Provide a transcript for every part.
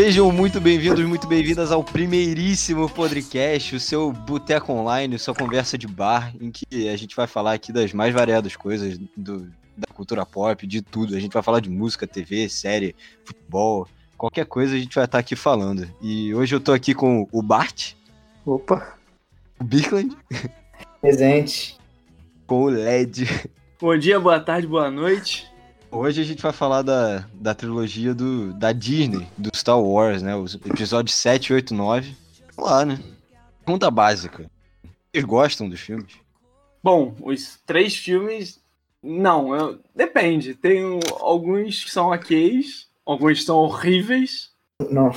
Sejam muito bem-vindos, muito bem-vindas ao primeiríssimo podcast, o seu Boteco Online, sua conversa de bar, em que a gente vai falar aqui das mais variadas coisas do, da cultura pop, de tudo. A gente vai falar de música, TV, série, futebol, qualquer coisa a gente vai estar aqui falando. E hoje eu tô aqui com o Bart. Opa. O Birkland. Presente. Com o LED. Bom dia, boa tarde, boa noite. Hoje a gente vai falar da, da trilogia do, da Disney, do Star Wars, né? Os episódios 7, 8 9. Vamos lá, né? Pergunta básica. Vocês gostam dos filmes? Bom, os três filmes. Não, eu... depende. Tem alguns que são ok, alguns são horríveis. Não.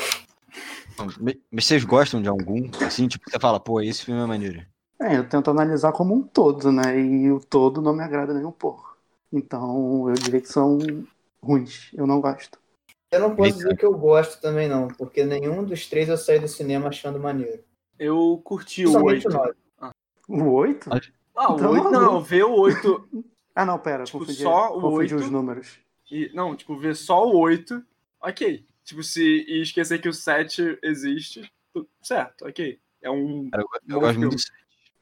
Mas vocês gostam de algum? Assim, tipo, você fala, pô, esse filme é maneiro. É, eu tento analisar como um todo, né? E o todo não me agrada nem um pouco. Então, eu diria que são ruins. Eu não gosto. Eu não posso dizer que eu gosto também, não, porque nenhum dos três eu saí do cinema achando maneiro. Eu curti o 8. Ah. O 8? Ah, o então, 8 não, vê o 8. ah, não, pera, tipo, confundi, só o confundi 8. os números. E, não, tipo, ver só o 8, ok. Tipo, se e esquecer que o 7 existe, certo, ok. É um. Cara, eu, eu gosto muito do 7.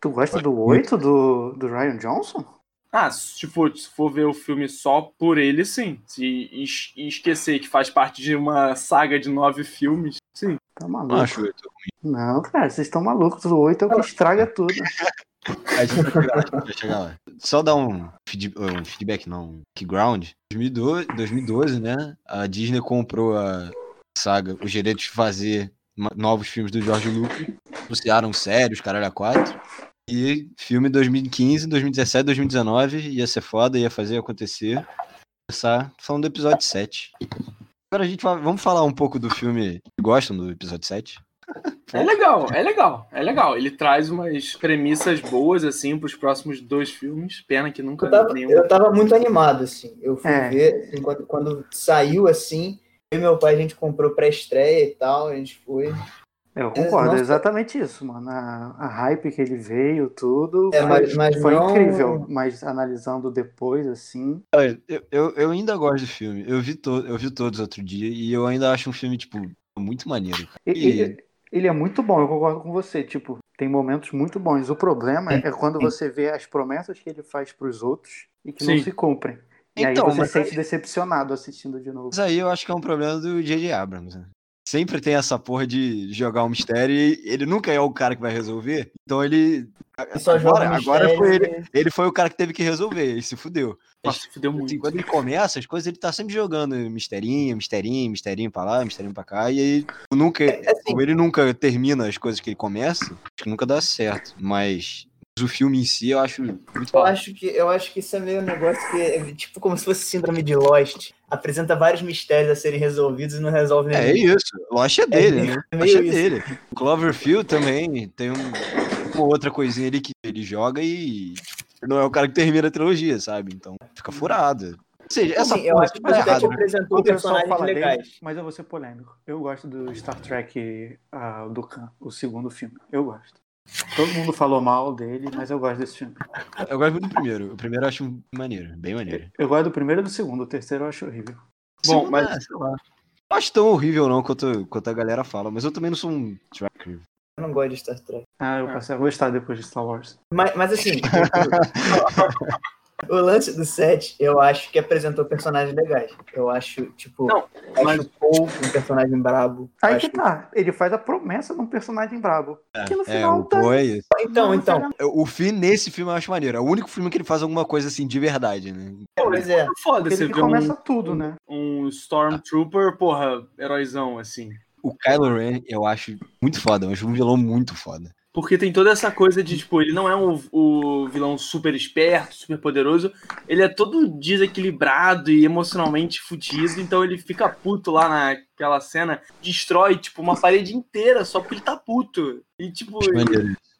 Tu gosta do 8 do, do Ryan Johnson? Ah, se for, se for ver o filme só por ele, sim. Se es esquecer que faz parte de uma saga de nove filmes, sim. Tá maluco. Não acho muito ruim. Não, cara, vocês estão malucos. O 8 é o que estraga tudo. A gente vai chegar, lá, vai chegar lá. Só dar um, feed, um feedback, não, um background. 2012, 2012, né? A Disney comprou a saga, os direitos de fazer novos filmes do George Lucas. Anunciaram sérios, caralho, a 4. E filme 2015, 2017, 2019 ia ser foda, ia fazer acontecer. Começar falando do episódio 7. Agora a gente vai, vamos falar um pouco do filme que gostam do episódio 7? É legal, é legal, é legal. Ele traz umas premissas boas, assim, pros próximos dois filmes. Pena que nunca. Eu tava, nenhum... eu tava muito animado, assim. Eu fui é. ver, assim, quando, quando saiu assim, eu e meu pai a gente comprou pré-estreia e tal, a gente foi. Eu concordo, é exatamente isso, mano. A, a, hype que ele veio, tudo, é, mas, mas foi não... incrível. Mas analisando depois, assim. Eu, eu, eu, ainda gosto do filme. Eu vi, to, eu vi todos outro dia e eu ainda acho um filme, tipo, muito maneiro. E... Ele, ele é muito bom, eu concordo com você. Tipo, tem momentos muito bons. O problema é quando você vê as promessas que ele faz pros outros e que Sim. não se cumprem. E então, aí você se sente aí... decepcionado assistindo de novo. Mas aí eu acho que é um problema do J.J. Abrams. Né? Sempre tem essa porra de jogar um mistério e ele nunca é o cara que vai resolver. Então ele. Só agora, agora foi ele. Ele foi o cara que teve que resolver e se fudeu. Nossa, se fudeu assim, muito. Quando ele começa, as coisas ele tá sempre jogando misterinho, misterinho, misterinho pra lá, misterinho pra cá. E aí nunca. É, assim, ele nunca termina as coisas que ele começa, acho que nunca dá certo. Mas o filme em si eu acho muito eu acho que Eu acho que isso é meio um negócio que é tipo como se fosse síndrome de Lost. Apresenta vários mistérios a serem resolvidos e não resolve nenhum. É isso. Lost é dele, é, né? É Lost é dele. Cloverfield também tem um, uma outra coisinha ali que ele joga e não é o cara que termina a trilogia, sabe? Então fica furado. Ou seja, essa Sim, eu acho que você apresentou personagens legais. Dele, mas eu vou ser polêmico. Eu gosto do Star Trek uh, do Khan, o segundo filme. Eu gosto. Todo mundo falou mal dele, mas eu gosto desse filme. Eu gosto muito do primeiro. O primeiro eu acho maneiro, bem maneiro. Eu gosto do primeiro e do segundo. O terceiro eu acho horrível. Bom, mas. É, sei lá. Não acho tão horrível não quanto, quanto a galera fala, mas eu também não sou um tracker. Eu não gosto de Star Trek. Ah, eu passei a gostar depois de Star Wars. Mas, mas assim, O lance do set, eu acho que apresentou personagens legais. Eu acho, tipo, não, mas... o Paul um personagem brabo. Aí acho... que tá. Ele faz a promessa de um personagem brabo. É, que no final é, o tá... é isso. Então, então. O fim nesse filme eu acho maneiro. É o único filme que ele faz alguma coisa assim de verdade, né? Pois é. Foda ele começa um, tudo, né? Um Stormtrooper, porra, heróizão, assim. O Kylo Ren, eu acho muito foda. Eu acho um vilão muito foda. Porque tem toda essa coisa de, tipo, ele não é um, o vilão super esperto, super poderoso. Ele é todo desequilibrado e emocionalmente fudido. Então ele fica puto lá naquela cena, destrói, tipo, uma parede inteira só porque ele tá puto. E, tipo,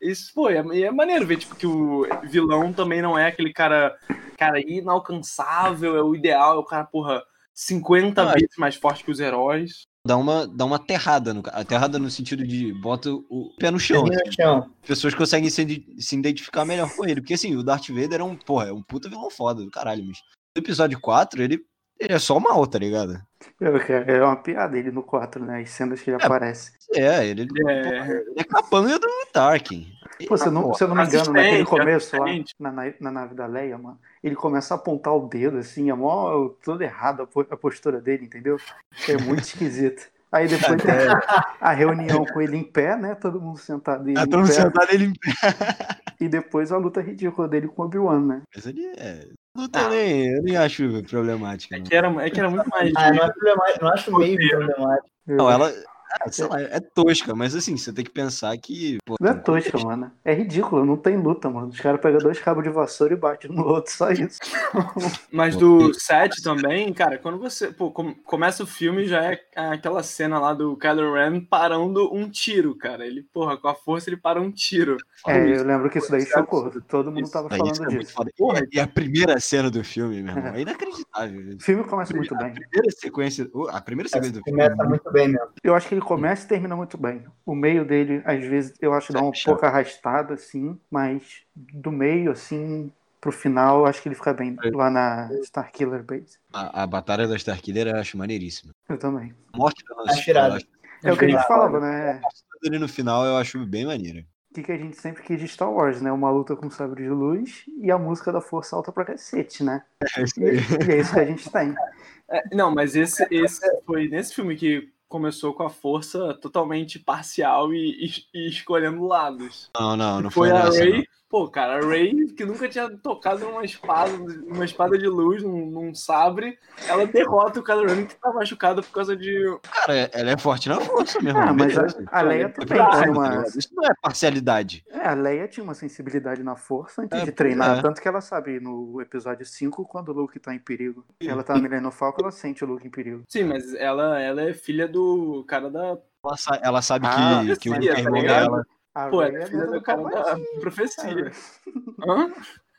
isso, pô, é, é maneiro ver, tipo, que o vilão também não é aquele cara, cara inalcançável, é o ideal, é o cara, porra, 50 ah, vezes mais forte que os heróis dá uma, dá uma aterrada. No, aterrada no sentido de bota o pé no chão. Assim. chão. Pessoas conseguem se, se identificar melhor com ele. Porque assim, o Darth Vader é um, porra, é um puta vilão foda do caralho, mas no episódio 4, ele, ele é só mal, tá ligado? É uma piada ele no 4, né? As cenas que ele é, aparece. É, ele é, ele é capanga do Tarkin. Pô, se eu não, se eu não me engano, naquele começo lá, na, na nave da Leia, mano, ele começa a apontar o dedo, assim, é mó tudo errado a postura dele, entendeu? É muito esquisito. Aí depois tem a reunião com ele em pé, né? Todo mundo sentado ele ah, todo mundo sentado ele em pé. E depois a luta ridícula dele com o Obi-Wan, né? Mas ele é. Luta ah. nem, eu nem acho problemática. É que, era, é que era muito mais. Ah, não é não acho meio problemático. Não, ela, ah, sei lá, é tosca, mas assim, você tem que pensar que. Pô, não é tosca, mano. É ridículo, não tem luta, mano. Os caras pegam dois cabos de vassoura e batem no outro, só isso. mas do 7 também, cara, quando você. Pô, começa o filme já é aquela cena lá do Kylo Ren parando um tiro, cara. Ele, porra, com a força ele para um tiro. É, eu lembro que isso daí chocou. Todo mundo tava falando é disso. Porra, e a primeira cena do filme, meu irmão, é inacreditável. O filme começa muito bem. A primeira sequência, a primeira sequência do filme. Começa muito bem mesmo. Eu acho que ele começa e termina muito bem. O meio dele, às vezes, eu acho que dá uma pouca arrastada, assim, mas do meio, assim, pro final, acho que ele fica bem lá na Starkiller Base. A, a batalha da Starkiller eu acho maneiríssima. Eu também. A morte da Nossa É o que a gente falava, né? A dele no final eu acho bem maneira. O que, que a gente sempre quis de Star Wars, né? Uma luta com sabre de luz e a música da força alta pra cacete, né? É isso e, e é isso que a gente tem. É, não, mas esse, esse foi nesse filme que começou com a força totalmente parcial e, e, e escolhendo lados. Não, não, não foi, foi a Ray. Pô, cara, a Ray, que nunca tinha tocado numa espada, uma espada de luz, num, num sabre, ela derrota o Kylo Ren que tá machucado por causa de. Cara, ela é forte na força mesmo. Ah, mas a, a Leia também tinha uma. Isso não é parcialidade. É, a Leia tinha uma sensibilidade na força antes é, de treinar. É. Tanto que ela sabe no episódio 5, quando o Luke tá em perigo. Ela tá no Falco, ela sente o Luke em perigo. Sim, mas ela, ela é filha do cara da. Ela, ela sabe ah, que, que o irmão dela. A Pô, Ray é, é filha do cara da profecia. Hã?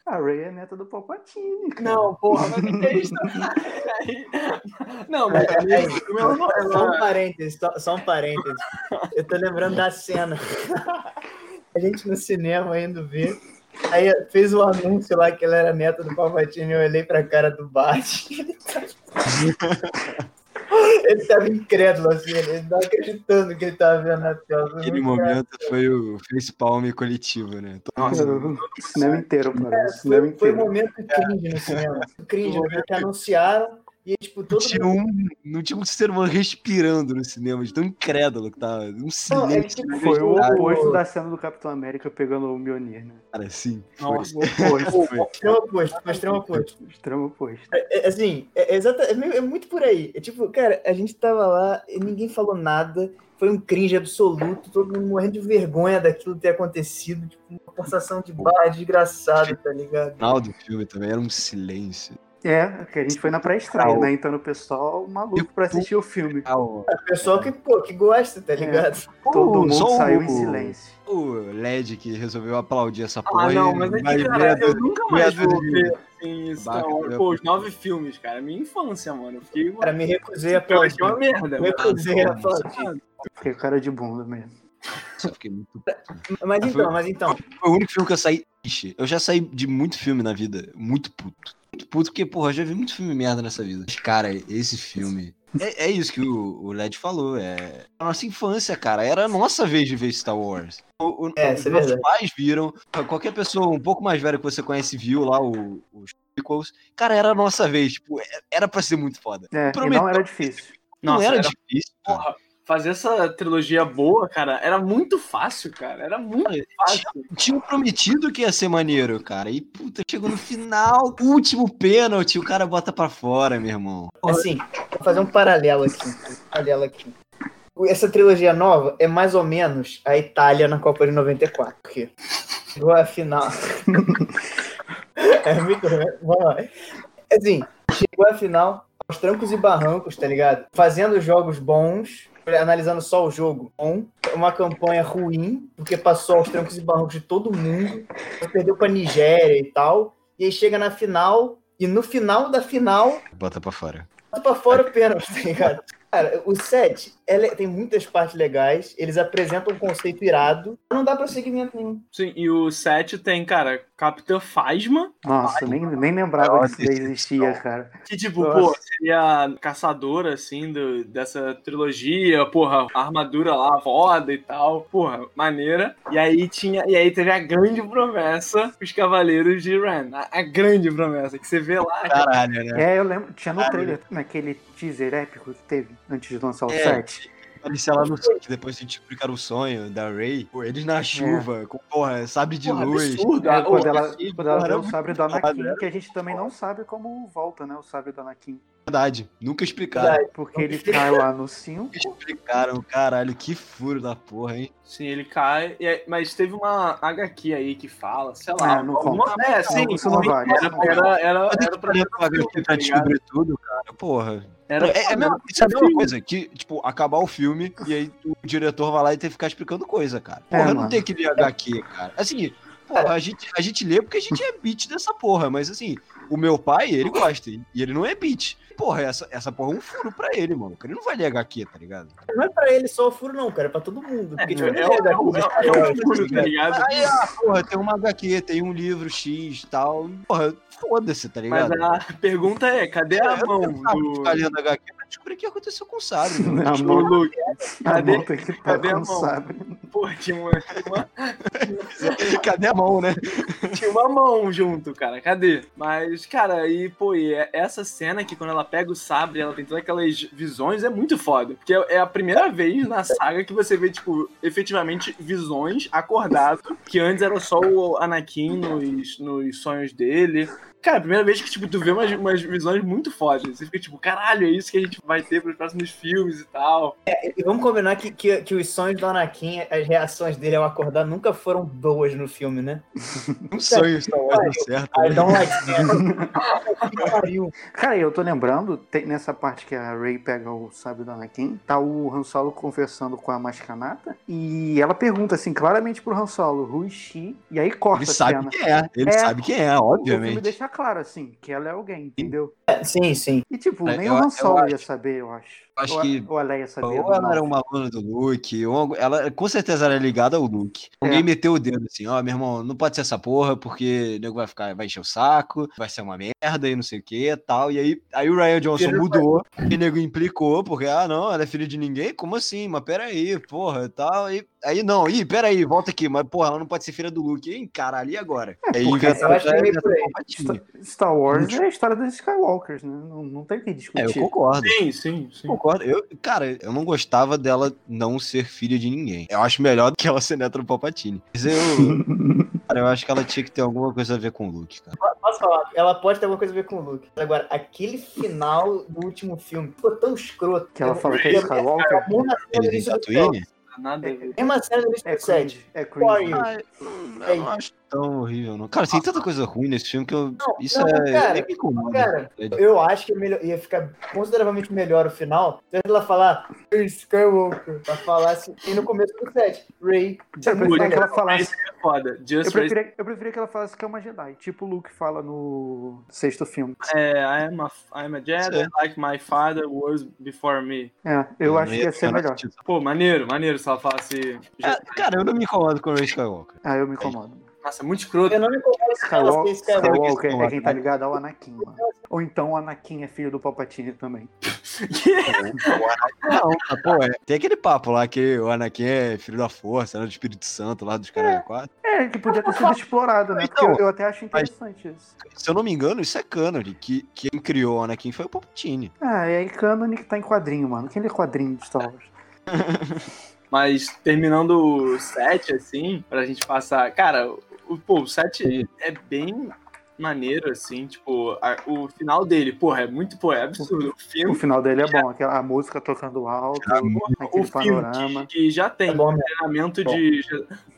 A Ray é neta do Palpatine. Cara. Não, porra, mas que é isso? não, mas é, é, é, só um parênteses, só, só um parênteses. Eu tô lembrando da cena. A gente no cinema indo ver. Aí fez o um anúncio lá que ela era neta do Palpatine. Eu olhei pra cara do Bart. Ele tava incrédulo, assim, ele não acreditando que ele tava vendo na tela. Aquele momento foi o facepalm coletivo, né? Nossa, o cinema inteiro, mano. É, cinema foi, inteiro. foi um momento cringe no cinema. Cringe, porque anunciaram e, tipo, todo tinha um, não tinha um ser humano respirando no cinema, de tão incrédulo que tava. Um silêncio. É, tipo, foi o oposto da cena do Capitão América pegando o Mjolnir, né? Cara, sim. Nossa, o oposto. Foi. Extremo oposto, foi extremo oposto. Extremo oposto. É, é, assim, é, exata, é, é, muito por aí. É tipo, cara, a gente tava lá e ninguém falou nada. Foi um cringe absoluto, todo mundo morrendo de vergonha daquilo ter acontecido. Tipo, uma forçação de barra desgraçada, tá ligado? O final do filme também era um silêncio. É, que a gente foi na pré-estreia, né? Então o pessoal maluco pra assistir o filme. É o pessoal que, pô, que gosta, tá é. ligado? É. Todo mundo saiu o... em silêncio. O LED que resolveu aplaudir essa porra. Ah, não, mas é que, cara, eu nunca mais vou ver assim, então, pô, os nove filmes, cara. Minha infância, mano. Eu fiquei. Cara, me recusei a aplaudir. uma merda. Me recusei a aplaudir. Fiquei cara de bunda mesmo. Muito. Mas então, mas então. Foi o único filme que eu saí. Eu já saí de muito filme na vida, muito puto muito puto, porque, porra, eu já vi muito filme merda nessa vida. Mas, cara, esse filme. É, é isso que o, o LED falou. É a nossa infância, cara. Era a nossa vez de ver Star Wars. O, o, é, os é nossos pais viram. Qualquer pessoa um pouco mais velha que você conhece viu lá o, os prequels. Cara, era a nossa vez. Tipo, é, era pra ser muito foda. É, não era difícil. Não nossa, era, era difícil. Porra, fazer essa trilogia boa, cara, era muito fácil, cara. Era muito fácil. Tinha, prometido que ia ser maneiro, cara. E, puta, chegou no final, último pênalti, o cara bota pra fora, meu irmão. Assim, vou fazer um paralelo aqui. Um paralelo aqui. Essa trilogia nova é mais ou menos a Itália na Copa de 94. Porque chegou a final. é muito. Vamos lá. Assim, chegou a final aos trancos e barrancos, tá ligado? Fazendo jogos bons, analisando só o jogo, bom, uma campanha ruim, porque passou aos trancos e barrancos de todo mundo, perdeu para Nigéria e tal, e aí chega na final, e no final da final. Bota para fora. Bota para fora o pênalti, tá ligado? Cara, o 7 tem muitas partes legais, eles apresentam um conceito irado, não dá prosseguimento nenhum. Sim, e o 7 tem, cara, Capitã Phasma. Nossa, Phasma. Nem, nem lembrava Nossa, que isso existia, é cara. Que tipo, Nossa. pô, seria caçadora, assim, do, dessa trilogia, porra, armadura lá, foda e tal, porra, maneira. E aí tinha, e aí teve a grande promessa, os Cavaleiros de Ren, a, a grande promessa, que você vê lá. Caralho, né? É, eu lembro, tinha no Caralho. trailer, naquele teaser épico que teve antes de lançar o é. 7. Aparecia lá no depois a gente explicar o sonho da Ray. Eles na chuva, é. com, porra, sabre de porra, luz. Absurdo. É, quando, ela, quando ela vê o sabre do Anakin, né? que a gente também não sabe como volta, né? O sabre do Anakin. Verdade, nunca explicaram. Porque ele cai lá no 5. Explicaram, caralho, que furo da porra, hein? Sim, ele cai, mas teve uma HQ aí que fala, sei lá. É, não alguma... É, sim, isso não vale. Era, era, era, era pra, pra, pra descobrir tudo, cara, porra. Era, é, é, mesmo, isso é a mesma coisa, que, tipo, acabar o filme e aí o diretor vai lá e tem que ficar explicando coisa, cara. É, porra, é, não tem que ler HQ, cara. Assim, porra, a gente, a gente lê porque a gente é beat dessa porra, mas assim, o meu pai, ele gosta, e ele não é beat. Porra, essa, essa porra é um furo pra ele, mano. Ele não vai ler HQ, tá ligado? Não é pra ele só o furo, não, cara. É pra todo mundo. Porque, é, tipo, é, é, é, é, um furo, tá ligado? Aí, ah, porra, tem uma HQ, tem um livro X e tal. Porra, foda-se, tá ligado? Mas a pergunta é, cadê a mão do... Ficar lendo HQ descobrir o que aconteceu com o Sabre. Mano. A mão, Luke, cadê, a que tá cadê a mão? Sabre? Pô, tinha uma, uma... cadê a mão, né? Tinha uma mão junto, cara. Cadê? Mas, cara, e, pô, e é essa cena que quando ela pega o sabre, ela tem todas aquelas visões, é muito foda. Porque é a primeira vez na saga que você vê, tipo, efetivamente visões acordado, que antes era só o Anakin nos, nos sonhos dele. Cara, a primeira vez que, tipo, tu vê umas, umas visões muito fortes. Você fica, tipo, caralho, é isso que a gente vai ter pros próximos filmes e tal. É, e vamos combinar que, que, que, os sonhos do Anakin, as reações dele ao acordar nunca foram boas no filme, né? Um sonho está Wars certo. I don't like Cara, eu tô lembrando, tem, nessa parte que a Rey pega o sábio do Anakin, tá o Han Solo conversando com a Mascanata, e ela pergunta, assim, claramente pro Han Solo, who is she? E aí corta Ele sabe quem é, ele é, sabe quem é, obviamente claro, assim, que ela é alguém, entendeu? É, sim, sim. E, tipo, é, nem eu, o Han Solo ia saber, eu acho. Acho ou, que. Ou ela ia saber. Ou ela era uma aluna do Luke, ou ela com certeza era ligada ao Luke. Alguém é. meteu o dedo assim, ó, oh, meu irmão, não pode ser essa porra, porque o nego vai ficar, vai encher o saco, vai ser uma merda e não sei o que tal. E aí, aí o Ryan Johnson mudou, e o nego implicou, porque, ah, não, ela é filha de ninguém? Como assim? Mas peraí, porra, tal. E aí, não, ih, peraí, volta aqui, mas porra, ela não pode ser filha do Luke. Hein, caralho, e agora? É, aí inventaram Star Wars é a história dos Skywalkers, né? Não, não tem o que discutir. É, eu concordo. Sim, sim, sim. Concordo. Eu, cara, eu não gostava dela não ser filha de ninguém. Eu acho melhor do que ela ser neta do Palpatine. Mas eu. cara, eu acho que ela tinha que ter alguma coisa a ver com o Luke, cara. Posso falar? Ela pode ter alguma coisa a ver com o Luke. Agora, aquele final do último filme ficou tão escroto. Que ela falou que é Skywalker. Eles em Tatooine? Nada a ver. É uma cena do é 7. É cringe. Ah, eu não acho tão horrível, não. Cara, tem tanta coisa ruim nesse filme que eu. Não, isso não, é. Cara, é comum, cara eu acho que melhor, ia ficar consideravelmente melhor o final. Se ela falar Skywalker, pra falar assim. E no começo do 7, Ray. Eu preferia que ela falasse. É eu, preferia, eu preferia que ela falasse que é uma Jedi. Tipo o Luke fala no sexto filme. É, I am a, I am a Jedi, like my father was before me. É, eu acho que ia ser melhor. Pô, maneiro, maneiro se ela falasse. É, cara, eu não me incomodo com o Ray Skywalker. Ah, eu me incomodo. Nossa, é muito escroto. Eu não me Skywalker, Skywalker é quem tá ligado ao Anakin, mano. Ou então o Anakin é filho do Palpatine também. não, pô, é. Tem aquele papo lá que o Anakin é filho da força, né, do Espírito Santo lá dos caras é. 4. É, que podia ter sido explorado, né? Então, eu, eu, até acho interessante mas, isso. Se eu não me engano, isso é cânone, que quem criou o Anakin foi o Palpatine. Ah, e aí cânone que tá em quadrinho, mano. Quem é quadrinho de Star Wars? Mas terminando o set, assim, pra gente passar. Cara, o, pô, o set é bem maneiro, assim, tipo, a, o final dele, porra, é muito, pô, é absurdo. O, filme, o final dele é bom, aquela a música tocando alto, é, aquele o panorama. Que, que já tem é bom, treinamento de.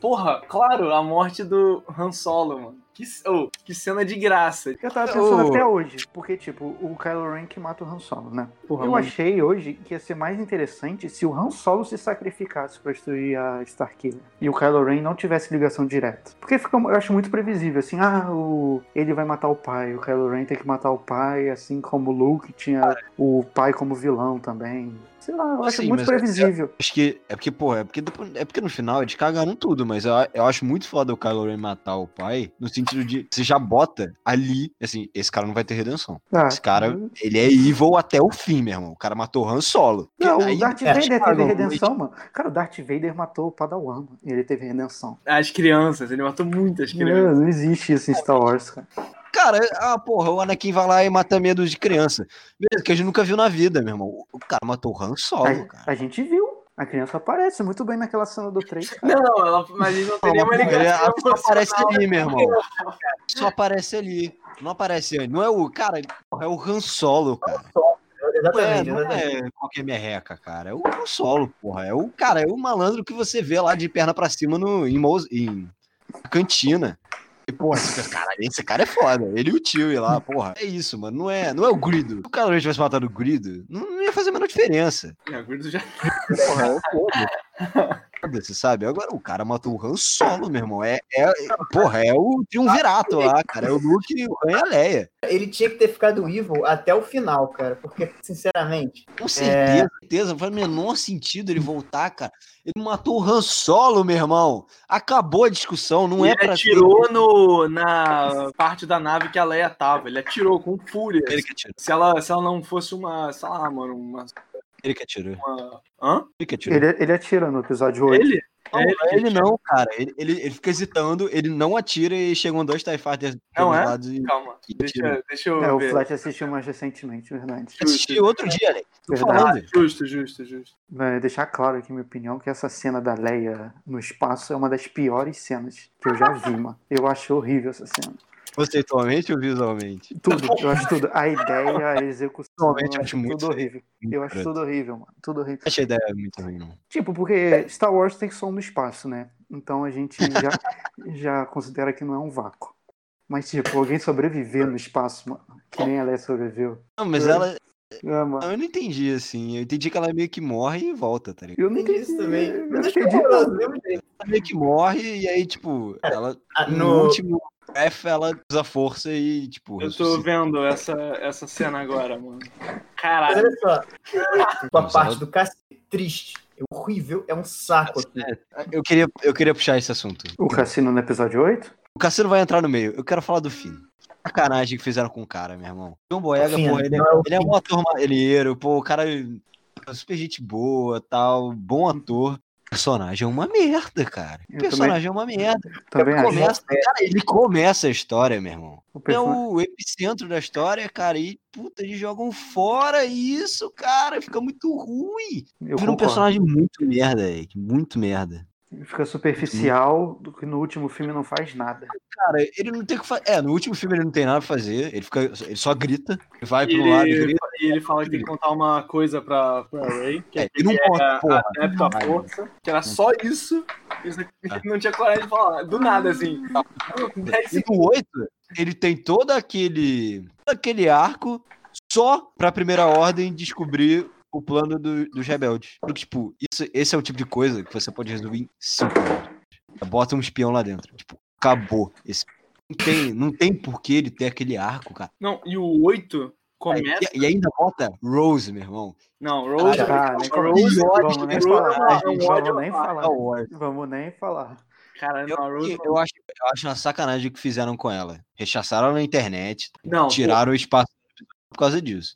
Porra, claro, a morte do Han Solo, mano. Que, oh, que cena de graça. Eu tava pensando oh. até hoje, porque, tipo, o Kylo Ren que mata o Han Solo, né? Porra, eu mano. achei hoje que ia ser mais interessante se o Han Solo se sacrificasse pra destruir a Starkiller e o Kylo Ren não tivesse ligação direta. Porque fica, eu acho muito previsível, assim, ah, o, ele vai matar o pai, o Kylo Ren tem que matar o pai, assim como o Luke tinha o pai como vilão também. Sei lá, eu acho Sim, muito previsível. Eu, acho que é porque, pô, é porque, é porque no final eles cagaram tudo, mas eu, eu acho muito foda o Kylo Ren matar o pai, no sentido de você já bota ali, assim, esse cara não vai ter redenção. Ah, Esse cara, ele é evil até o fim, meu irmão. O cara matou Han Solo. Não, Aí- o Darth é, Vader tipo, teve não, redenção, mano. Cara, o Darth Vader matou o Padawan, mano. E ele teve redenção. As crianças, ele matou muitas Não, crianças. não existe isso em Star Wars, cara. Cara, ah, porra, o Anakin vai lá e mata medo de criança. Beleza, que a gente nunca viu na vida, meu irmão. O cara matou o Han Solo, A, cara. a gente viu. A criança aparece muito bem naquela cena do 3, cara. Não, não, ela, mas não tem nenhuma ligação. só aparece ali, meu irmão. Só aparece ali. Não aparece antes. Não é o. Cara, é o Han Solo, cara. Não é, Exatamente, não exatamente. é qualquer merreca, cara. É o Han Solo, porra. É o, cara, é o malandro que você vê lá de perna pra cima no, em, em cantina. E, porra, caralho, esse cara é foda. Ele e o tio e lá, porra. É isso, mano. Não é, não é o Grido. Se o cara tivesse matado o Grido, não, não ia fazer a menor diferença. É, o Gordo já Porra, é foda. Foda-se, sabe? Agora o cara matou o Han Solo, meu irmão. É, é, porra, é o triunvirato lá, cara. É o Luke, o Han e a Leia. Ele tinha que ter ficado evil até o final, cara. Porque, sinceramente, Com certeza, certeza. Não faz o menor sentido ele voltar, cara. Ele matou o Han Solo, meu irmão. Acabou a discussão, não é ele pra atirou no, na parte da nave que a Leia tava. Ele atirou com fúria. Ele que atirou. Se ela, se ela não fosse uma, sei lá, mano, uma. Ele que atirou. uma... Hã? Ele que atirou. Ele, ele atira no episódio 8. Ele? Não, É ele ele atira. não, cara. Ele, ele, ele fica hesitando, ele não atira e chegam dois TIE Fighters Não é? lados e... Calma, E deixa, atira. deixa eu É, o ver. Flat assistiu mais recentemente, verdade. Assisti outro dia, Alex. Tô Verdade. falando. Justo, justo, justo. Vai deixar claro aqui minha opinião que essa cena da Leia no espaço é uma das piores cenas que eu já vi, mano. Eu acho horrível essa cena. Conceitualmente ou visualmente? Tudo, eu acho tudo. A ideia, a execução, eu acho acho muito tudo horrível. Eu acho tudo horrível, mano. Tudo horrível. Achei a ideia muito ruim, não. Tipo, porque Star Wars tem som no espaço, né? Então a gente já, já considera que não é um vácuo. Mas, tipo, alguém sobreviver no espaço, mano, que nem a Leia sobreviveu. Não, mas ela. Ah, mano, Eu não entendi, assim. Eu entendi que ela meio que morre e volta, tá ligado? eu não entendi isso também. Eu não acho entendi nada. Ela meio que morre e aí, tipo, ela. Ah, No, no- último F, ela usa força e, tipo. Eu tô ressuscita. vendo essa, essa cena agora, mano. Caralho. olha só. Com a Mas parte ela- do cacete triste. É horrível, é um saco aqui. Eu queria, eu queria puxar esse assunto. O cassino no episódio 8? O Cassino vai entrar no meio. Eu quero falar do fim. Sacanagem que fizeram com o cara, meu irmão. John Boyega, Fim, pô, ele, é- não é ele é um ator maneiro, pô, o cara é super gente boa, tal, bom ator. O personagem é uma merda, cara. O personagem é uma merda. Também. Começa, cara, ele começa a história, meu irmão. O É o epicentro da história, cara, e puta, eles jogam fora isso, cara, fica muito ruim. Eu Vira um concordo. personagem muito merda, Eric, muito merda. Fica superficial, do que no último filme não faz nada. Cara, ele não tem o que fazer. É, no último filme ele não tem nada pra fazer. Ele fica. Ele só grita. Ele vai pro lado e ele, grita. e ele fala que tem que contar uma coisa pra, pra Ray, que É, é, ele não que conta, é porra. adepto à força, que era só isso, isso aqui, Ah. não tinha coragem de falar, do nada, assim. E no 8, ele tem todo aquele. todo aquele arco só pra primeira ordem descobrir o plano do- dos rebeldes. Porque, tipo, isso, esse é o tipo de coisa que você pode resolver em 5 minutos. Bota um espião lá dentro. Tipo, acabou. Esse, não, tem, não tem por que ele ter aquele arco, cara. Não, e o 8 começa. E, e ainda bota Rose, meu irmão. Não, Rose. Ah, nem Rose, Vamos nem Rose falar. é é Vamos nem falar. Vamos nem falar. Cara, Eu, Rose. eu, acho, eu acho uma sacanagem o que fizeram com ela. Rechaçaram ela na internet, Não, tiraram o espaço por causa disso.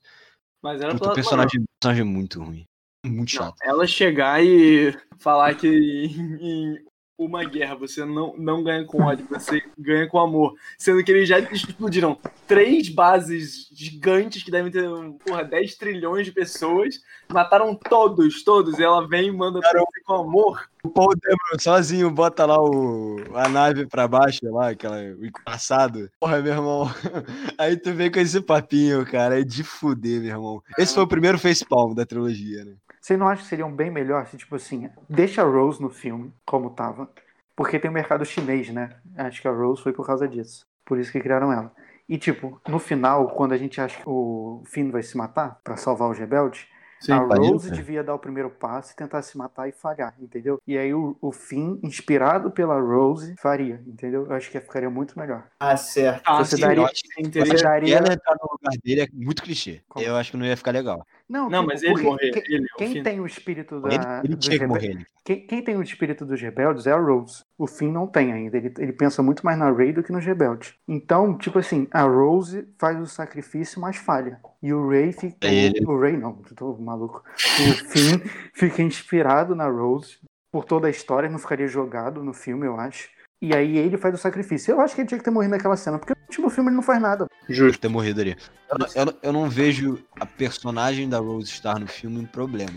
Mas era Puta, personagem, personagem muito ruim. Muito Não, chato. ela chegar e falar que em, em uma guerra você não, não ganha com ódio, você ganha com amor. Sendo que eles já explodiram três bases gigantes que devem ter, porra, 10 trilhões de pessoas. Mataram todos, todos. E ela vem e manda você com amor. O Paul Dameron sozinho bota lá o, a nave pra baixo, lá, aquela, o. Porra, meu irmão. Aí tu vem com esse papinho, cara. É de fuder, meu irmão. Esse foi o primeiro facepalm da trilogia, né? Você não acha que seriam bem melhor se, tipo assim, deixa a Rose no filme, como tava? Porque tem o mercado chinês, né? Acho que a Rose foi por causa disso. Por isso que criaram ela. E, tipo, no final, quando a gente acha que o Finn vai se matar pra salvar os rebeldes, a Rose cara. devia dar o primeiro passo e tentar se matar e falhar, entendeu? E aí o, o Finn, inspirado pela Rose, faria, entendeu? Eu acho que ficaria muito melhor. Ah, certo. Ah, Você sim, daria- eu acho que Você daria- Ela entrar no lugar dele é muito clichê. Como? Eu acho que não ia ficar legal. Não, Não, tipo, mas ele morrer. Quem, ele, quem Finn. tem o espírito da, Ele, ele dos tinha que rebe- morrer. ele. Quem, quem tem o espírito dos rebeldes é a Rose. O Finn não tem ainda. Ele, ele pensa muito mais na Rey do que nos rebeldes. Então, tipo assim, a Rose faz o sacrifício, mas falha. E o Rey fica. É ele. O, Rey não, tô maluco. O Finn fica inspirado na Rose por toda a história, não ficaria jogado no filme, eu acho. E aí ele faz o sacrifício. Eu acho que ele tinha que ter morrido naquela cena, porque no último filme ele não faz nada. Justo. Ter morrido ali. Eu, não- eu não- eu não vejo a personagem da Rose Star no filme um problema.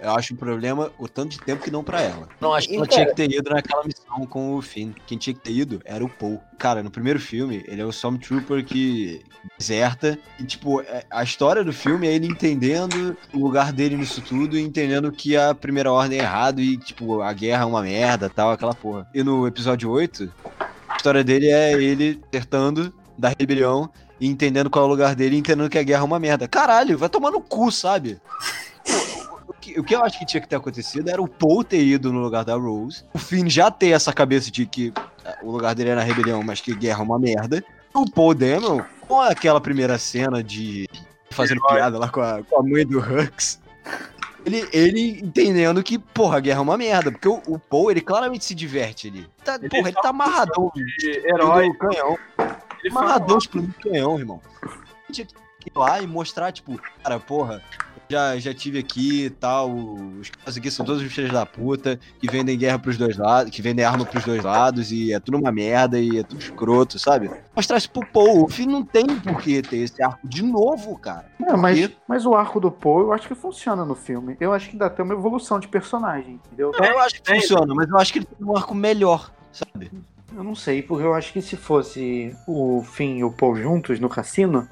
Eu, acho um problema o tanto de tempo que não pra ela. Não acho que ela cara- tinha que ter ido naquela missão com o Finn. Quem tinha que ter ido era o Paul. Cara, no primeiro filme, ele é o Stormtrooper que deserta. E, tipo, é- a história do filme é ele entendendo o lugar dele nisso tudo e entendendo que a primeira ordem é errado e, tipo, a guerra é uma merda tal, aquela porra. E no episódio 8, a história dele é ele acertando da rebelião e entendendo qual é o lugar dele e entendendo que a guerra é uma merda. Caralho, vai tomar no cu, sabe? O que, o que eu acho que tinha que ter acontecido era o Paul ter ido no lugar da Rose, o Finn já ter essa cabeça de que eh, o lugar dele é na rebelião, mas que guerra é uma merda. O Paul Dameron, com aquela primeira cena de fazendo piada lá com a, com a mãe do Hux, ele, ele entendendo que, porra, a guerra é uma merda, porque o, o Paul, ele claramente se diverte ali. Tá, Ele porra, ele tá amarradão, de herói. do canhão. Ele Amarradão explodindo canhão, irmão. Tinha que ir lá e mostrar, tipo, cara, porra, já, já tive aqui e tal. Os caras aqui são todos os filhos da puta que vendem guerra pros dois lados, que vendem arma pros dois lados e é tudo uma merda e é tudo escroto, sabe? Mostrar isso pro Paul. O Finn não tem por que ter esse arco de novo, cara. É, mas, mas o arco do Poe eu acho que funciona no filme. Eu acho que dá até uma evolução de personagem, entendeu? Eu acho que é. funciona, mas eu acho que ele tem um arco melhor, sabe? Eu não sei, porque eu acho que se fosse o Finn e o Paul juntos no cassino,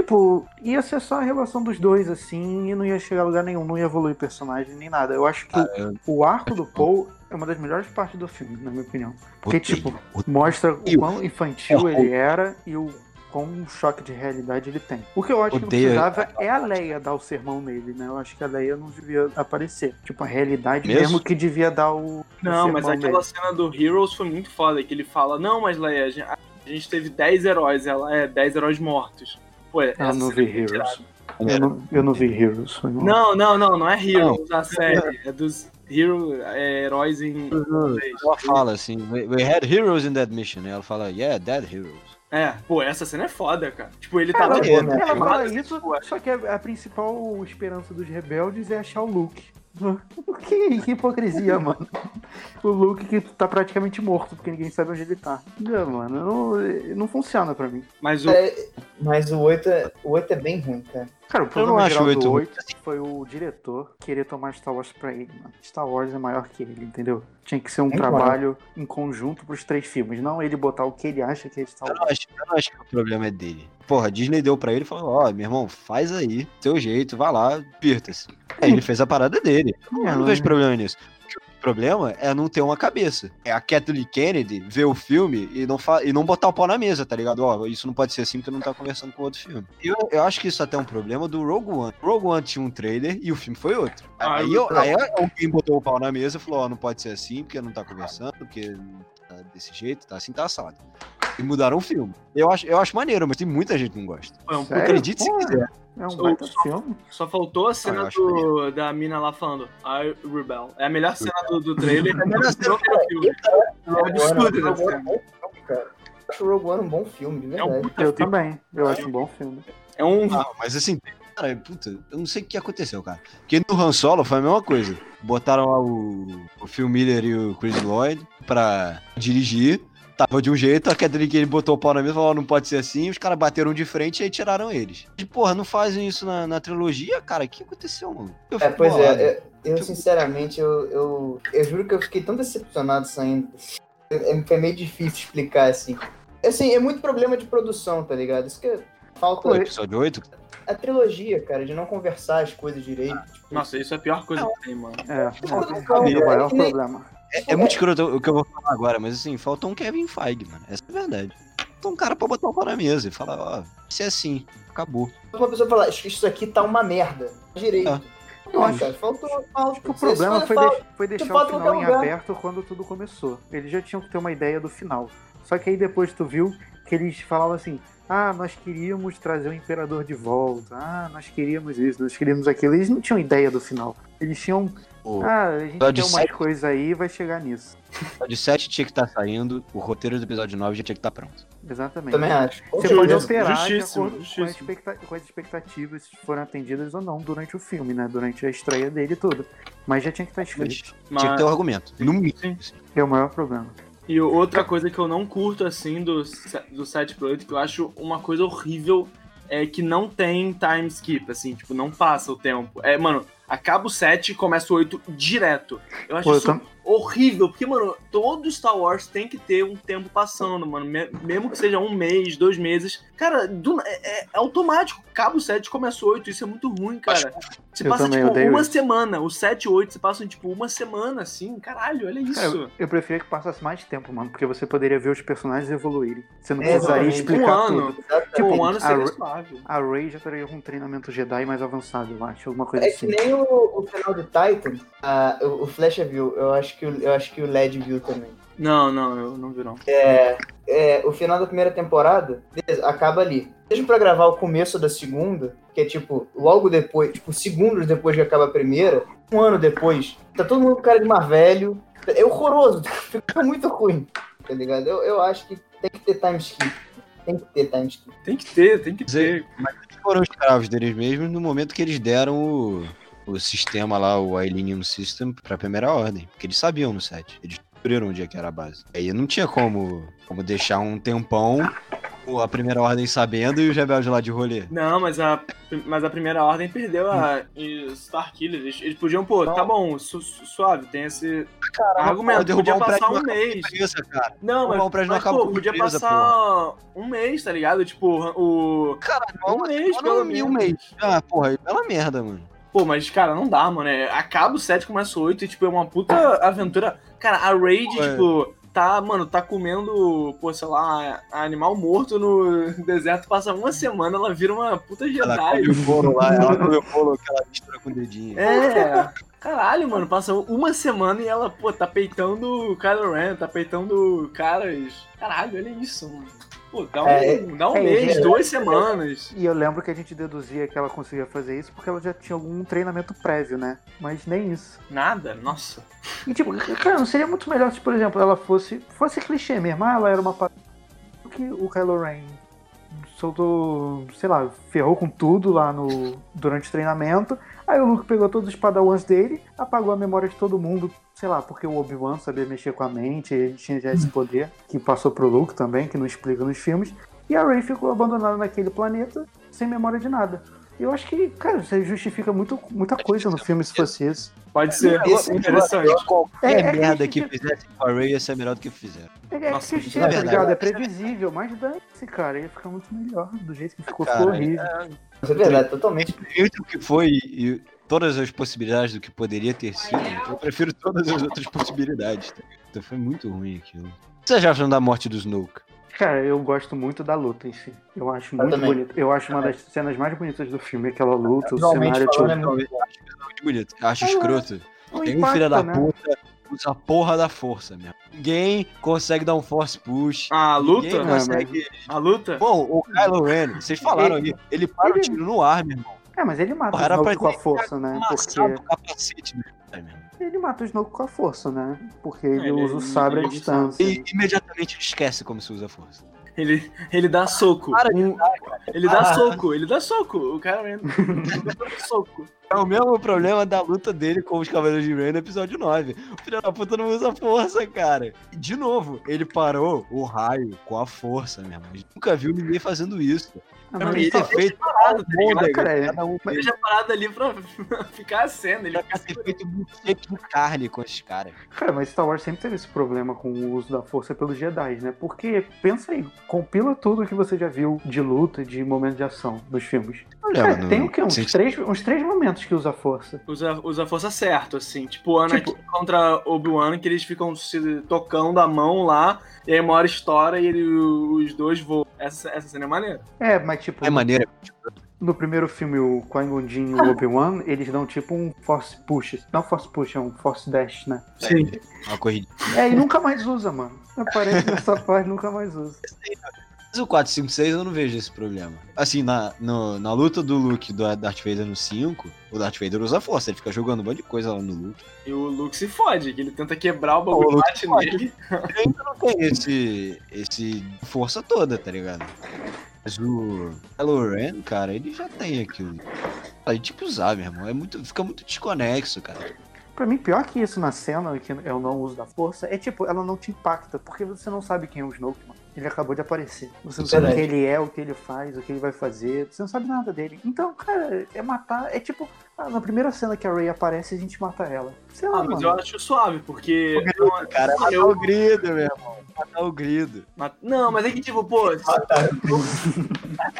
tipo, ia ser só a relação dos dois, assim, e não ia chegar a lugar nenhum, não ia evoluir personagem nem nada. Eu acho que Ah, eu- o arco do Paul é uma das melhores partes do filme, na minha opinião. Porque, Odeio, tipo, odeio. mostra o o- quão infantil ele era e o quão choque de realidade ele tem. O que eu acho que Odeio- não precisava é a Leia dar o sermão nele, né? Eu acho que a Leia não devia aparecer. Tipo, a realidade Mesmo? mesmo, que devia dar o. o Não, mas sermão aquela nele. cena do Heroes foi muito foda, que ele fala, não, mas Leia, a gente, a gente teve 10 heróis, ela é 10 heróis mortos. Pô, Eu essa não vi é Heroes. Eu não, eu não vi Heroes. Mal. Não, não, não, não é Heroes da série, é dos hero, é, heróis em inglês. Ela fala assim, we, we had heroes in that mission. E ela fala, yeah, dead heroes. É, pô, essa cena é foda, cara. Tipo, ele tá Ela, lá né? ela fala isso, tipo, só que a, a principal esperança dos rebeldes é achar o Luke. Que, que hipocrisia, mano. O Luke que tá praticamente morto, porque ninguém sabe onde ele tá. Não, mano, não, não funciona pra mim. Mas o, É, mas o 8 é, o 8 é bem ruim, cara. Cara, o não problema acho geral o oito do ruim. 8 foi o diretor querer tomar Star Wars pra ele, mano. Star Wars é maior que ele, entendeu? Tinha que ser um É trabalho em conjunto pros três filmes, não ele botar o que ele acha que é Star Eu não, Wars. acho, eu não acho que o problema é dele. Porra, a Disney deu pra ele e falou: Ó, meu irmão, faz aí, seu jeito, vai lá, pirta-se. Aí ele fez a parada dele. Eu não, É, não vejo problema nisso. O problema é não ter uma cabeça. É a Kathleen Kennedy ver o filme e não, e não botar o pau na mesa, tá ligado? Ó, isso não pode ser assim porque não tá conversando com outro filme. Eu, eu acho que isso até é um problema do Rogue One. Rogue One tinha um trailer e o filme foi outro. Ah, aí, eu- aí alguém botou o pau na mesa e falou: Ó, não pode ser assim porque não tá conversando, porque tá desse jeito, tá assim, tá assado. E mudaram o filme. Eu acho, eu acho maneiro, mas tem muita gente que não gosta. é um Sério? Acredite se quiser. É um Só- baita só- filme. só faltou a cena eu acho do, da mina lá falando I Rebel. É a melhor cena do, do trailer. É a melhor cena do filme. Rogue absurdo essa é cena. um bom filme, cara. Eu acho o Rogue One um bom filme, É um puta Eu filme. também. Eu acho um bom filme. É um. Ah, mas assim, cara, puta, eu não sei o que aconteceu, cara. Porque no Han Solo foi a mesma coisa. Botaram lá o, o Phil Miller e o Chris Lloyd pra dirigir. Tava de um jeito, a Kathleen que ele botou o pau na mesa e falou, não pode ser assim, os caras bateram de frente e aí tiraram eles. E, porra, não fazem isso na, na trilogia, cara? O que aconteceu, mano? Eu É, pois bolado. é, eu, eu, sinceramente, eu, eu, eu juro que eu fiquei tão decepcionado saindo. É, Foi meio difícil explicar, assim. Assim, é muito problema de produção, tá ligado? Isso que falta O episódio 8? a trilogia, cara, de não conversar as coisas direito. Tipo, Nossa, isso é a pior coisa que tem, mano. É, é, é o maior é problema. É, é muito escroto o que eu vou falar agora, mas assim, faltou um Kevin Feige, mano. Essa é a verdade. Faltou um cara pra botar o pau na mesa e falar, ó, isso é assim, acabou. uma pessoa falar, "Acho isso aqui tá uma merda. Direito. Ah. Acho- cara, faltou. falta. O problema foi, deix- foi deixar o final em lugar. aberto quando tudo começou. Eles já tinham que ter uma ideia do final. Só que aí depois tu viu que eles falavam assim: ah, nós queríamos trazer o Imperador de volta, ah, nós queríamos isso, nós queríamos aquilo. Eles não tinham ideia do final. Eles tinham. O Ah, a gente episódio tem umas sete- coisas aí e vai chegar nisso. episódio 7 tinha que estar saindo, o roteiro do episódio 9 já tinha que estar pronto. Exatamente. Também acho. Você pode operar de justíssimo, com justíssimo. expecta- com as expectativas se foram atendidas ou não durante o filme, né? Durante a estreia dele e tudo. Mas já tinha que estar escrito. Tinha que ter um argumento. No mínimo. Sim. É o maior problema. E outra coisa que eu não curto, assim, do, do 7 pro 8, que eu acho uma coisa horrível, é que não tem time skip, assim, tipo, não passa o tempo. É, mano, acaba o 7 e começa o 8 direto. Eu acho Pô, eu isso tam- horrível, porque, mano, todo Star Wars tem que ter um tempo passando, mano. Me- mesmo que seja um mês, dois meses. Cara, do- é, é automático. Acaba o 7 começa o 8. Isso é muito ruim, cara. Você Eu passa, tipo, uma isso. semana. O 7 e o 8 você passa, tipo, uma semana, assim. Caralho, olha isso. Cara, eu, eu preferia que passasse mais tempo, mano, porque você poderia ver os personagens evoluírem. Você não É, precisaria explicar Um ano. tudo. Tipo, um a ano seria Ra- suave. A Rey já estaria com um treinamento Jedi mais avançado, eu acho. Alguma coisa É que assim. nem o, o final do Titan, ah, o, o Flecha viu, eu acho, que o, eu acho que o LED viu também. Não, não, eu não vi não. É, o final da primeira temporada, beleza, acaba ali. Seja pra gravar o começo da segunda, que é tipo, logo depois, tipo, segundos depois que acaba a primeira, um ano depois, tá todo mundo com cara de mais velho. É horroroso, fica muito ruim, tá ligado? Eu, eu acho que tem que ter time skip. Tem que ter time skip. Tem que ter, tem que ter. Eles foram escravos deles mesmos no momento que eles deram o, o sistema lá, o Ilenium System, pra primeira ordem. Porque eles sabiam no set. Eles descobriram onde é que era a base. Aí não tinha como, como deixar um tempão com a primeira ordem sabendo e os rebeldes lá de rolê. Não, mas a, mas a primeira ordem perdeu a Starkiller. Eles, eles podiam, pô, tá bom, su- su- suave, tem esse argumento. derrubar Podia um passar não um mês. Isso, cara. Não, mas, um não mas acaba pô, podia empresa, passar um mês, tá ligado? Tipo, o. Cara, Um mês, pelo um menos. mês. Ah, porra, aí bela merda, mano. Pô, mas, cara, não dá, mano. É, acaba o 7, começa o 8 e, tipo, é uma puta aventura. Cara, a Raid, Ué. tipo, tá, mano, tá comendo, pô, sei lá, animal morto no deserto, passa uma semana, ela vira uma puta Ela Jedi. come o bolo lá, ela come o bolo que ela mistura com o dedinho. É. Caralho, mano, passa uma semana e ela, pô, tá peitando o Kylo Ren, tá peitando caras. Caralho, olha isso, mano. Pô, dá um, É, dá um é, mês, é. duas semanas. E eu lembro que a gente deduzia que ela conseguia fazer isso porque ela já tinha algum treinamento prévio, né? Mas nem isso. Nada, nossa. E tipo, cara, não seria muito melhor se, por exemplo, ela fosse. Fosse clichê mesmo. Ah, ela era uma que o Kylo Ren soltou, sei lá, ferrou com tudo lá no durante o treinamento. Aí o Luke pegou todos os padawans dele, apagou a memória de todo mundo, sei lá, porque o Obi-Wan sabia mexer com a mente, ele tinha já esse poder que passou pro Luke também, que não explica nos filmes. E a Rey ficou abandonada naquele planeta, sem memória de nada. Eu acho que, cara, isso justifica muito, muita coisa no filme se fosse isso. Pode ser Esse- interessante. Qualquer É, é merda que- que fizesse com a Ray ia ser melhor do que fizeram. É, é Nossa, clichê, é tá ligado? É previsível, mas dane-se, cara. Ia ficar muito melhor do jeito que ficou, Cara, ficou horrível. Isso é verdade, totalmente. Entre o que foi e todas as possibilidades do que poderia ter sido, eu prefiro todas as outras possibilidades. Tá? Então foi muito ruim aquilo. O que vocês acham da morte do Snoke? Cara, eu gosto muito da luta em si. Eu acho muito também. bonito. Eu acho uma das cenas mais bonitas do filme, aquela luta, o cenário falando, todo. é muito Eu acho muito bonito. Eu acho Ah, escroto. Não Tem um impacta, filho da né? puta usa a porra da força mesmo. Ninguém consegue dar um force push. A luta? Ninguém É, consegue. A luta? Bom, o Kylo Ren, vocês falaram aí, ele para o Ele- tiro no ar, meu irmão. É, mas ele mata Porra, o Snoke com a ele força, né? Porque capacete, irmão. ele mata o Snoke com a força, né? Porque ele, Ele- usa o sabre à distância. E imediatamente esquece como se usa a força. Ele, ele dá soco. Para de Um- ele dá Ah. soco, ele dá soco. O cara dá soco. É o mesmo problema da luta dele com os Cavaleiros de Rain no episódio 9. O filho da puta não usa força, cara. E, de novo, ele parou o raio com a força, meu irmão. Nunca viu ninguém fazendo isso. Ah, mas isso- ter feito Parado, tá ligado? Môndega, cara, cada um. Deixa parado ali pra ficar a cena. Ele Pra ter feito um shake de carne com esses caras. Cara, mas Star Wars sempre teve esse problema com o uso da força pelos Jedi, né? Porque, pensa aí, compila tudo que você já viu de luta, de momento de ação nos filmes. Cara, tem o quê? Uns Sim, três, uns três momentos que usa a força. usa, usa a força certo, assim. Tipo, Anakin contra Obi-Wan, que eles ficam se tocando a mão lá, e aí uma hora estoura e ele, os dois voam. Essa, essa cena é maneira. É, mas tipo, É maneira. no primeiro filme, o Qui-Gon Jinn e o Obi-Wan, eles dão tipo um Force Push. Não Force Push, é um Force Dash, né? Sim. Uma corrida. É, e nunca mais usa, mano. Aparece nessa parte, nunca mais usa. Mas o 4, 5, 6 eu não vejo esse problema. Assim, na, no, na luta do Luke do Darth Vader no 5, o Darth Vader usa força, ele fica jogando um monte de coisa lá no Luke. E o Luke se fode, que ele tenta quebrar o bagulho, O bate nele. Ele ainda não tem esse, esse força toda, tá ligado? Mas o Kylo Ren, cara, ele já tem aquilo. Aí tem que usar, meu irmão. É muito, fica muito desconexo, cara. Pra mim, pior que isso na cena, que é o não uso da força, é tipo, ela não te impacta, porque você não sabe quem é o Snoke, mano. Ele acabou de aparecer. Você não sabe Verdade. quem ele é, o que ele faz, o que ele vai fazer. Você não sabe nada dele. Então, cara, é matar. É tipo, ah, na primeira cena que a Rey aparece, a gente mata ela. Sei lá, Ah, mas mano. eu acho suave, porque. Cara, Mano, matar eu- o grido, meu irmão. Matar o grido. Não, mas é que, tipo, pô,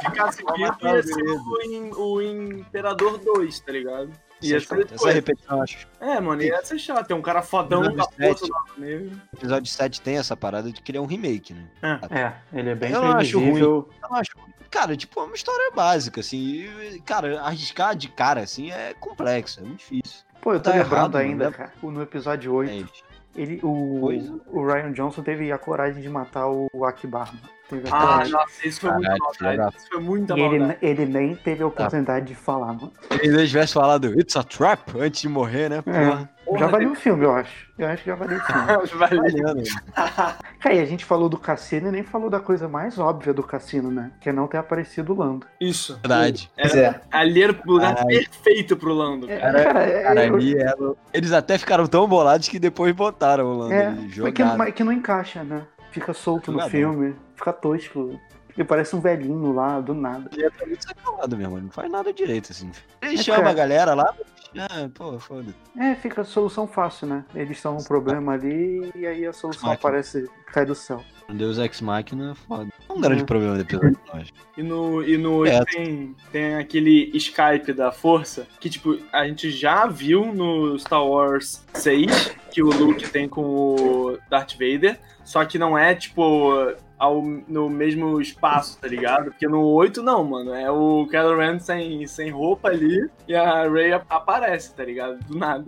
ficasse matar ia o ser o, Im- o Imperador 2, tá ligado? Ia Essa, ser essa depois. repetição, eu acho. É, mano, ia ser chato. Tem um cara fodão Episódio da do lado negro. O episódio 7 tem essa parada de que ele é um remake, né? É, ele é bem Eu não acho previsível. Eu acho. Cara, tipo, é uma história básica, assim. E, cara, arriscar de cara, assim, é complexo, é muito difícil. Pô, eu tô Tá lembrando errado, ainda, mano. cara. No episódio 8, É, ele, o, é. o Ryan Johnson teve a coragem de matar o Akbar. Teve Ah, coragem. nossa, isso foi muito maldade. Isso foi muita E ele, maldade. ele nem teve a oportunidade de falar, mano. Se ele tivesse falado It's a Trap antes de morrer, né? Porra. Porra, já valeu teve- o filme, eu acho. Eu acho que já valeu o filme. Valeu. Valendo. Cara, e a gente falou do cassino e nem falou da coisa mais óbvia do cassino, né? Que é não ter aparecido o Lando. Isso. Verdade. Pois é. Ali era o lugar Caralho. perfeito pro Lando. É, cara. Cara, é- Cara, eu- ali era- Eles até ficaram tão bolados que depois botaram o Lando é, que, que não encaixa, né? Fica solto no filme, fica tosco. Ele parece um velhinho lá, do nada. Ele tá muito sacanado mesmo, não faz nada direito, assim. Ele É, chama cara. a galera lá, ah, pô, foda É, fica a solução fácil, né? Eles são um problema ali e aí a solução Máquina. aparece, cai do céu. Um Deus Ex Machina, foda. É um grande Uhum. problema do episódio, eu acho. E no, e no É. tem, tem aquele Skype da Força, que tipo, a gente já viu no Star Wars 6, que o Luke tem com o Darth Vader, só que não é tipo ao, no mesmo espaço, tá ligado? Porque no 8 não, mano, é o Kylo Ren sem, sem roupa ali e a Rey ap- aparece, tá ligado? Do nada.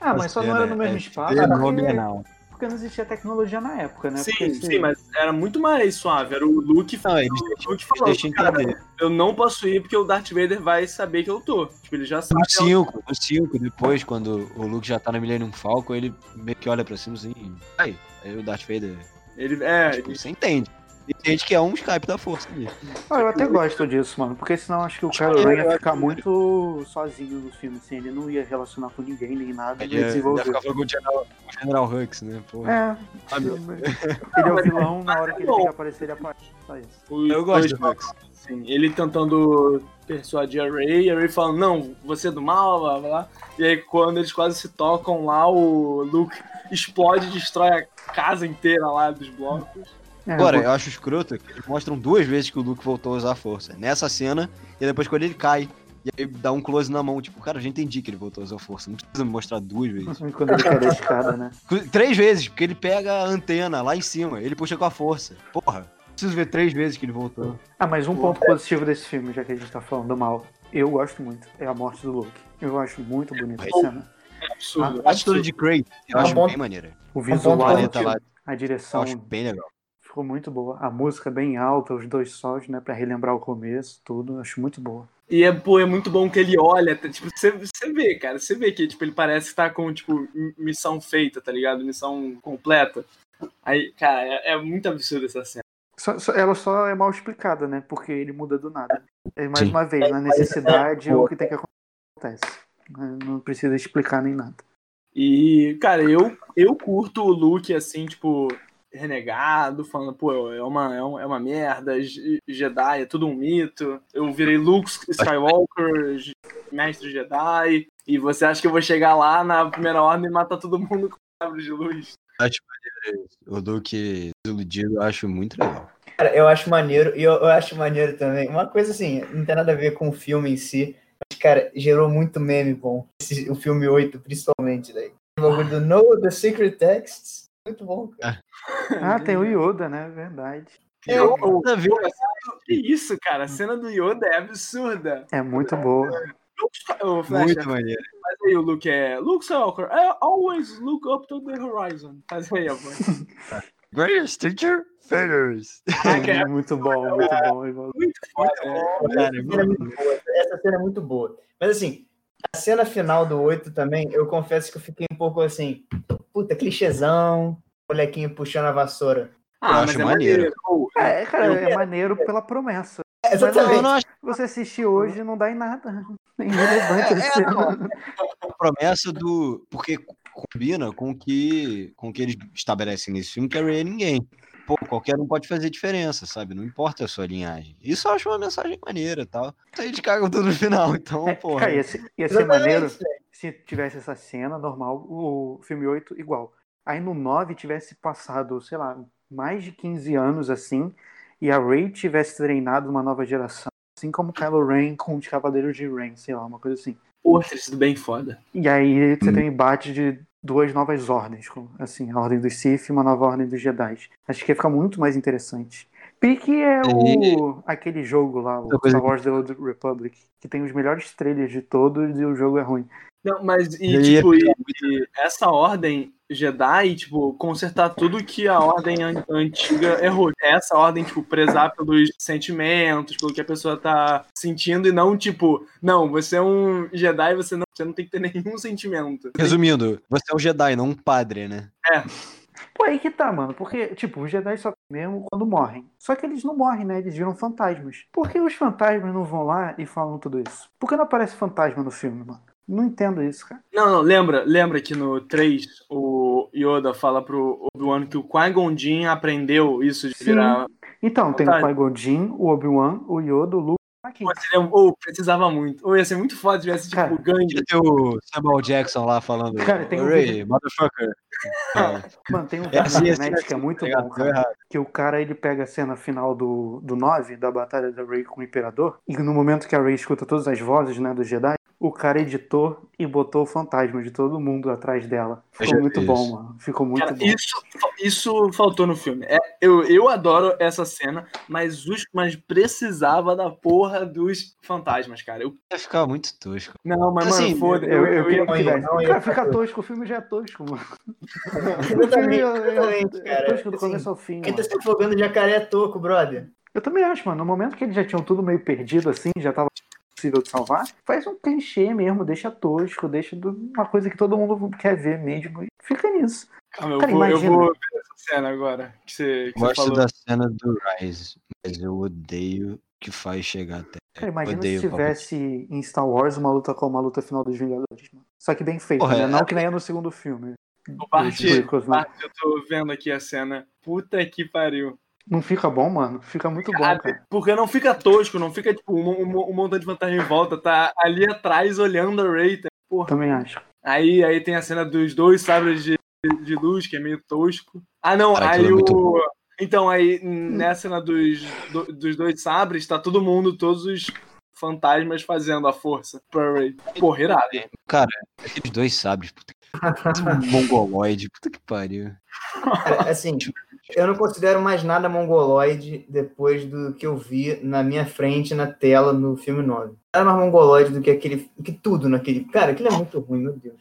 Ah, mas só não era no mesmo É espaço. Porque, Fenomenal. porque não existia tecnologia na época, né? sim, Porque sim, mas era muito mais suave, era o Luke, Não, eles o Luke falando, cara, eu não posso ir porque o Darth Vader vai saber que eu tô. Tipo, ele já sabe. No 5, no 5, depois, quando o Luke já tá no Millennium Falcon, ele meio que olha pra cima assim, aí, aí o Darth Vader, Ele, é, tipo, ele- você entende. Entende que é um Skype da força ali. Ah, eu até gosto disso, mano, porque senão acho que o é, ia ficar muito sozinho no filme, assim, ele não ia relacionar com ninguém nem nada, Ele ia ia, ficar falando com o General, o General Hux, né? Porra. É, Ah, meu. ele é o vilão, na hora que ele tem que aparecer, ele aparece. Só isso. Eu gosto do Hux. Assim, ele tentando persuadir a Ray, a Ray falando, não, você é do mal, blá blá. E aí quando eles quase se tocam lá, o Luke explode e destrói a casa inteira lá dos blocos. É, Agora, eu acho escroto que eles mostram duas vezes que o Luke voltou a usar a força. Nessa cena, e depois quando ele cai. E aí dá um close na mão, tipo, cara, eu já entendi que ele voltou a usar a força. Não precisa me mostrar duas vezes. Quando ele cai da escada, né? Três vezes, porque ele pega a antena lá em cima, ele puxa com a força. Porra, preciso ver três vezes que ele voltou. Ah, mas um ponto positivo desse filme, já que a gente tá falando do mal, eu gosto muito, é a morte do Luke. Eu acho muito bonita a cena. É absurdo. A atitude de Craig, eu Ah, acho bom. bem maneira. O Um visual, a eu direção acho bem legal. ficou muito boa. A música bem alta, os dois sons, né, pra relembrar o começo, tudo, acho muito boa. E é, pô, é muito bom que ele olha, tipo, você, vê, cara, você vê que tipo, ele parece que tá com, tipo, missão feita, tá ligado? Missão completa. Aí, cara, é, é muito absurdo essa cena. Só- só- ela só é mal explicada, né? Porque ele muda do nada. É mais Sim. uma vez, na necessidade é o que tem que acontecer. Não precisa explicar nem nada. E, cara, eu, eu curto o look, assim, tipo, renegado, falando, pô, é uma, é um- é uma merda, Jedi é tudo um mito. Eu virei Luke Skywalker, mestre Jedi, e você acha que eu vou chegar lá na primeira ordem e matar todo mundo com sabre de luz? O Luke desiludido eu acho muito legal. Cara, eu acho maneiro, e eu, eu acho maneiro também. Uma coisa assim, não tem nada a ver com o filme em si, mas, cara, gerou muito meme bom. Esse- o filme 8, principalmente, daí. O bagulho do No, The Secret Texts. Muito bom, cara. Ah, tem o Yoda, né? Verdade. Eu, eu, Nada a ver. pô, a cena do- que isso, cara? A cena do Yoda é absurda. É muito boa. Muito maneiro. faz aí o Luke é. Luke Skywalker, I always look up to the horizon. Faz aí, a voz. Greatest teacher, Fighters. É muito bom, muito bom. Muito foda, Cara, essa, cena é muito boa. essa cena é muito boa. Mas assim, a cena final do 8 também, eu confesso que eu fiquei um pouco assim, puta, clichêzão, molequinho puxando a vassoura. Ah, eu acho é maneiro. maneiro. É, cara, é maneiro pela promessa. É, exatamente. Mas, não, acho... Você assistir hoje não dá em nada. É irrelevante. É, é, a promessa do. Porque combina com o que, com que eles estabelecem nesse filme, que a Ray é ninguém. Pô, qualquer um pode fazer diferença, sabe? Não importa a sua linhagem. Isso eu acho uma mensagem maneira tal. Aí eles cagam tudo no final, então, é, porra. Cara, ia ser, ia ser maneiro se tivesse essa cena normal, o filme 8 igual. Aí no 9 tivesse passado, sei lá, mais de 15 anos assim, e a Rey tivesse treinado uma nova geração, assim como Kylo Ren com os Cavaleiros de Ren, sei lá, uma coisa assim. Porra, teria sido bem foda. E aí você hum. tem um embate de duas novas ordens, assim, a Ordem dos Sith e uma nova Ordem dos Jedi. Acho que ia ficar muito mais interessante. Pique é o, aquele jogo lá, o Star Wars The Old Republic, que tem os melhores trailers de todos e o jogo é ruim. Não, mas e, e tipo, e, e essa ordem Jedi, tipo, consertar tudo que a ordem antiga errou. Essa ordem, tipo, prezar pelos sentimentos, pelo que a pessoa tá sentindo, e não, tipo, não, você é um Jedi, você não, você não tem que ter nenhum sentimento. Resumindo, você é um Jedi, não um padre, né? É. Pô, aí que tá, mano. Porque, tipo, os Jedi só mesmo quando morrem. Só que eles não morrem, né? Eles viram fantasmas. Por que os fantasmas não vão lá e falam tudo isso? Por que não aparece fantasma no filme, mano? Não entendo isso, cara. Não, não, lembra, lembra que no 3 o Yoda fala pro Obi-Wan que o Qui-Gon Jinn aprendeu isso de Sim. virar. Então, tem o Qui-Gon Jinn, o Obi-Wan, o Yoda, o Luke Aqui. Ou oh, precisava muito. Ou ia ser muito foda se tivesse, tipo, cara, gangue. Ia ter o Samuel Jackson lá falando. Cara, tem um Ray, vídeo... motherfucker. Mano, tem um vídeo é assim, internet que é muito bom, cara. Que o cara, ele pega a cena final do, do 9, da batalha da Rey com o Imperador, e no momento que a Rey escuta todas as vozes, né, do Jedi, o cara editou e botou o fantasma de todo mundo atrás dela. Ficou muito bom, mano. Ficou muito cara, bom. Isso, isso faltou no filme. É, eu, eu adoro essa cena, mas, os, mas precisava da porra dos fantasmas, cara. Eu... Ia ficar muito tosco. Não, mas, assim, mano, foda. Eu, eu, eu, queria que tivesse. Não, cara, fica tosco, o filme já é tosco, mano. Exatamente, exatamente, é, cara. É tosco do assim, começo ao fim. Quem tá se afogando de jacaré é toco, brother. Eu também acho, mano. No momento que eles já tinham tudo meio perdido, assim, já tava possível de salvar, faz um clichê mesmo, deixa tosco, deixa uma coisa que todo mundo quer ver mesmo. Fica nisso. Calma, Cara, eu, vou, eu, vou, ver essa cena agora. Que você, que Gosto você falou. da cena do Rise, mas eu odeio que faz chegar até. Cara, imagina odeio se tivesse em Star Wars uma luta como a luta final dos Vingadores, mano. Só que bem feita, né? É... Não que nem é no segundo filme. O Bart, Bart, eu tô vendo aqui a cena. Puta que pariu. Não fica bom, mano? Fica muito cara, bom, cara. Porque não fica tosco, não fica tipo um, um, um montão de fantasma em volta, tá ali atrás olhando a Ray. Tá? Porra. Também acho. Aí, aí tem a cena dos dois sabres de, de luz, que é meio tosco. Ah, não, cara, aí é o. Então, aí nessa cena dos, do, dos dois sabres, tá todo mundo, todos os fantasmas fazendo a força pra Ray. Porra, irado. Cara, aqueles dois sabres, puta que. Mongoloide, puta que pariu. Cara, assim, eu não considero mais nada mongoloide depois do que eu vi na minha frente, na tela, no filme 9. Nada mais mongoloide do que aquele. Que tudo naquele. Cara, aquilo é muito ruim, meu Deus.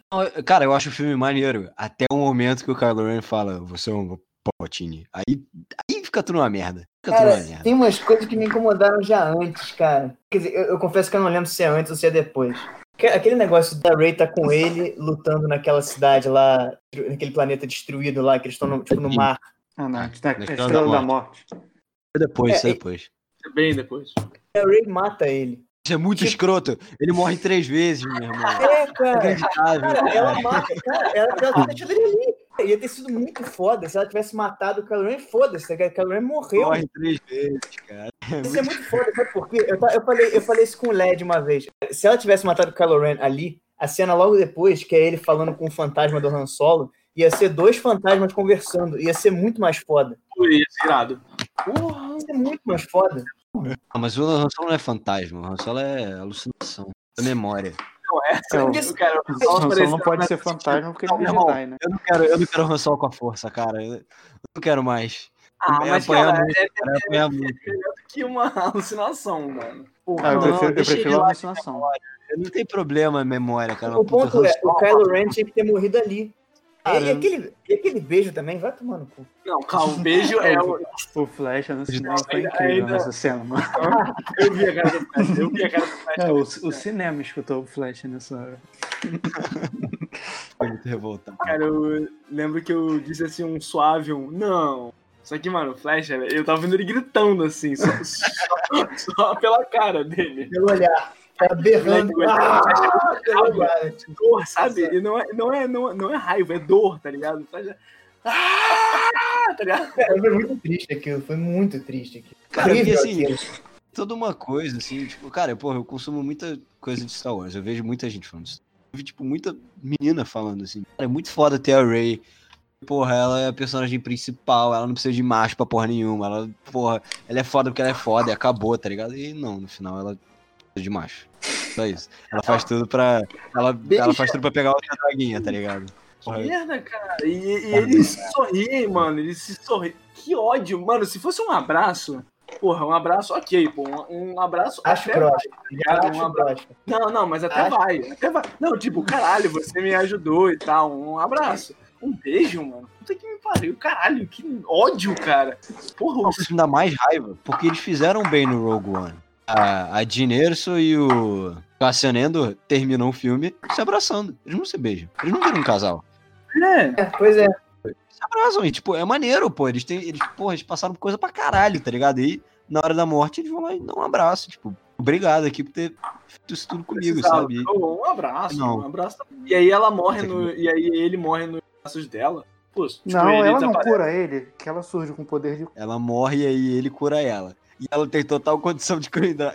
Cara, eu acho o filme maneiro. Até o momento que o Kylo Ren fala, você é um Palpatine. Aí, aí fica tudo uma merda. Fica cara, merda. tem umas coisas que me incomodaram já antes, cara. Quer dizer, eu, eu confesso que eu não lembro se é antes ou se é depois. Aquele negócio da Rey tá com ele lutando naquela cidade lá, naquele planeta destruído lá, que eles estão no, tipo, no mar. Ah, não. Tá, é Estrela da Morte. É depois, é, é depois. É bem depois. A Ray mata ele. Isso é muito tipo... escroto. Ele morre três vezes, meu irmão. É, cara. cara ela mata. Cara, ela, ela deixou ele ali. Ia ter sido muito foda se ela tivesse matado o Kylo Ren. Foda-se, o Kylo Ren morreu. Morre três vezes, cara. É isso muito... é muito foda, sabe por quê? Eu, eu, falei, eu falei isso com o Led uma vez. Se ela tivesse matado o Kylo Ren ali, a cena logo depois, que é ele falando com o fantasma do Han Solo, ia ser dois fantasmas conversando. Ia ser muito mais foda. Ia ser irado. Porra, ia ser muito mais foda. Ah, mas o Han Solo não é fantasma, o Han Solo é alucinação, é memória. Não, é, eu, eu, eu quero, o Han Solo não pode ser fantasma porque ele é Jedi, né? Eu não quero, eu não quero Han Solo com a força, cara. Eu não quero mais. Ah, é mas cara, muito, é, cara, é, é, é, melhor do que uma alucinação, mano. Porra, ah, eu prefiro, eu prefiro a alucinação. Não tem problema a memória, cara. O ponto é, o Kylo Ren tinha que ter morrido ali. E, aquele, aquele beijo também, vai tomando cu. Não, calma, o beijo é o. O Flash no cinema foi incrível ainda... nessa cena, mano. Eu vi a cara do Flash, eu vi a cara do Flash. É, o, o cinema escutou o Flash nessa hora. Foi muito revoltado. Cara, eu lembro que eu disse assim um suave, um não. Só que, mano, o Flash, eu tava vendo ele gritando assim, só, só, só pela cara dele. Pelo olhar. Tá berrando. Ah, dor, sabe? E não é, não, é, não, não é raiva, é dor, tá ligado? Ah, tá ligado? Foi muito triste aquilo, foi muito triste aquilo. Cara, porque assim, toda uma coisa, assim, tipo, cara, porra, eu consumo muita coisa de Star Wars, eu vejo muita gente falando isso. Eu vi, tipo, muita menina falando assim, cara, é muito foda ter a Rey. Porra, ela é a personagem principal, ela não precisa de macho pra porra nenhuma. Ela, porra, ela é foda porque ela é foda e acabou, tá ligado? E não, no final ela de macho. Só isso. Ela faz tudo pra. Ela, ela faz tudo pra pegar outra draguinha, tá ligado? Que merda, cara. E, e ele se sorri, mano. Ele se sorri. Que ódio, mano. Se fosse um abraço. Porra, um abraço, ok, pô. Um, um abraço. Acho até vai, tá um abraço. Não, não, mas até Acho... vai. Até vai. Não, tipo, caralho, você me ajudou e tal. Um abraço. Um beijo, mano. Puta que me pariu. Caralho, que ódio, cara. Porra, Nossa, isso me dá mais raiva. Porque eles fizeram bem no Rogue One a, a Erso e o Cassian Endor terminam o filme se abraçando. Eles não se beijam. Eles não viram um casal. É, pois é. Se abraçam e, tipo, é maneiro, pô. Eles, têm, eles, porra, eles passaram por coisa pra caralho, tá ligado? E na hora da morte eles vão lá e dão um abraço. Tipo, obrigado aqui por ter feito isso tudo comigo, Precisava. sabe? Um abraço, não. um abraço. E aí ela morre no. E aí ele morre nos braços dela. Pô, tipo, não, ela não cura ele, que ela surge com o poder de. Ela morre e aí ele cura ela. E ela tem total condição de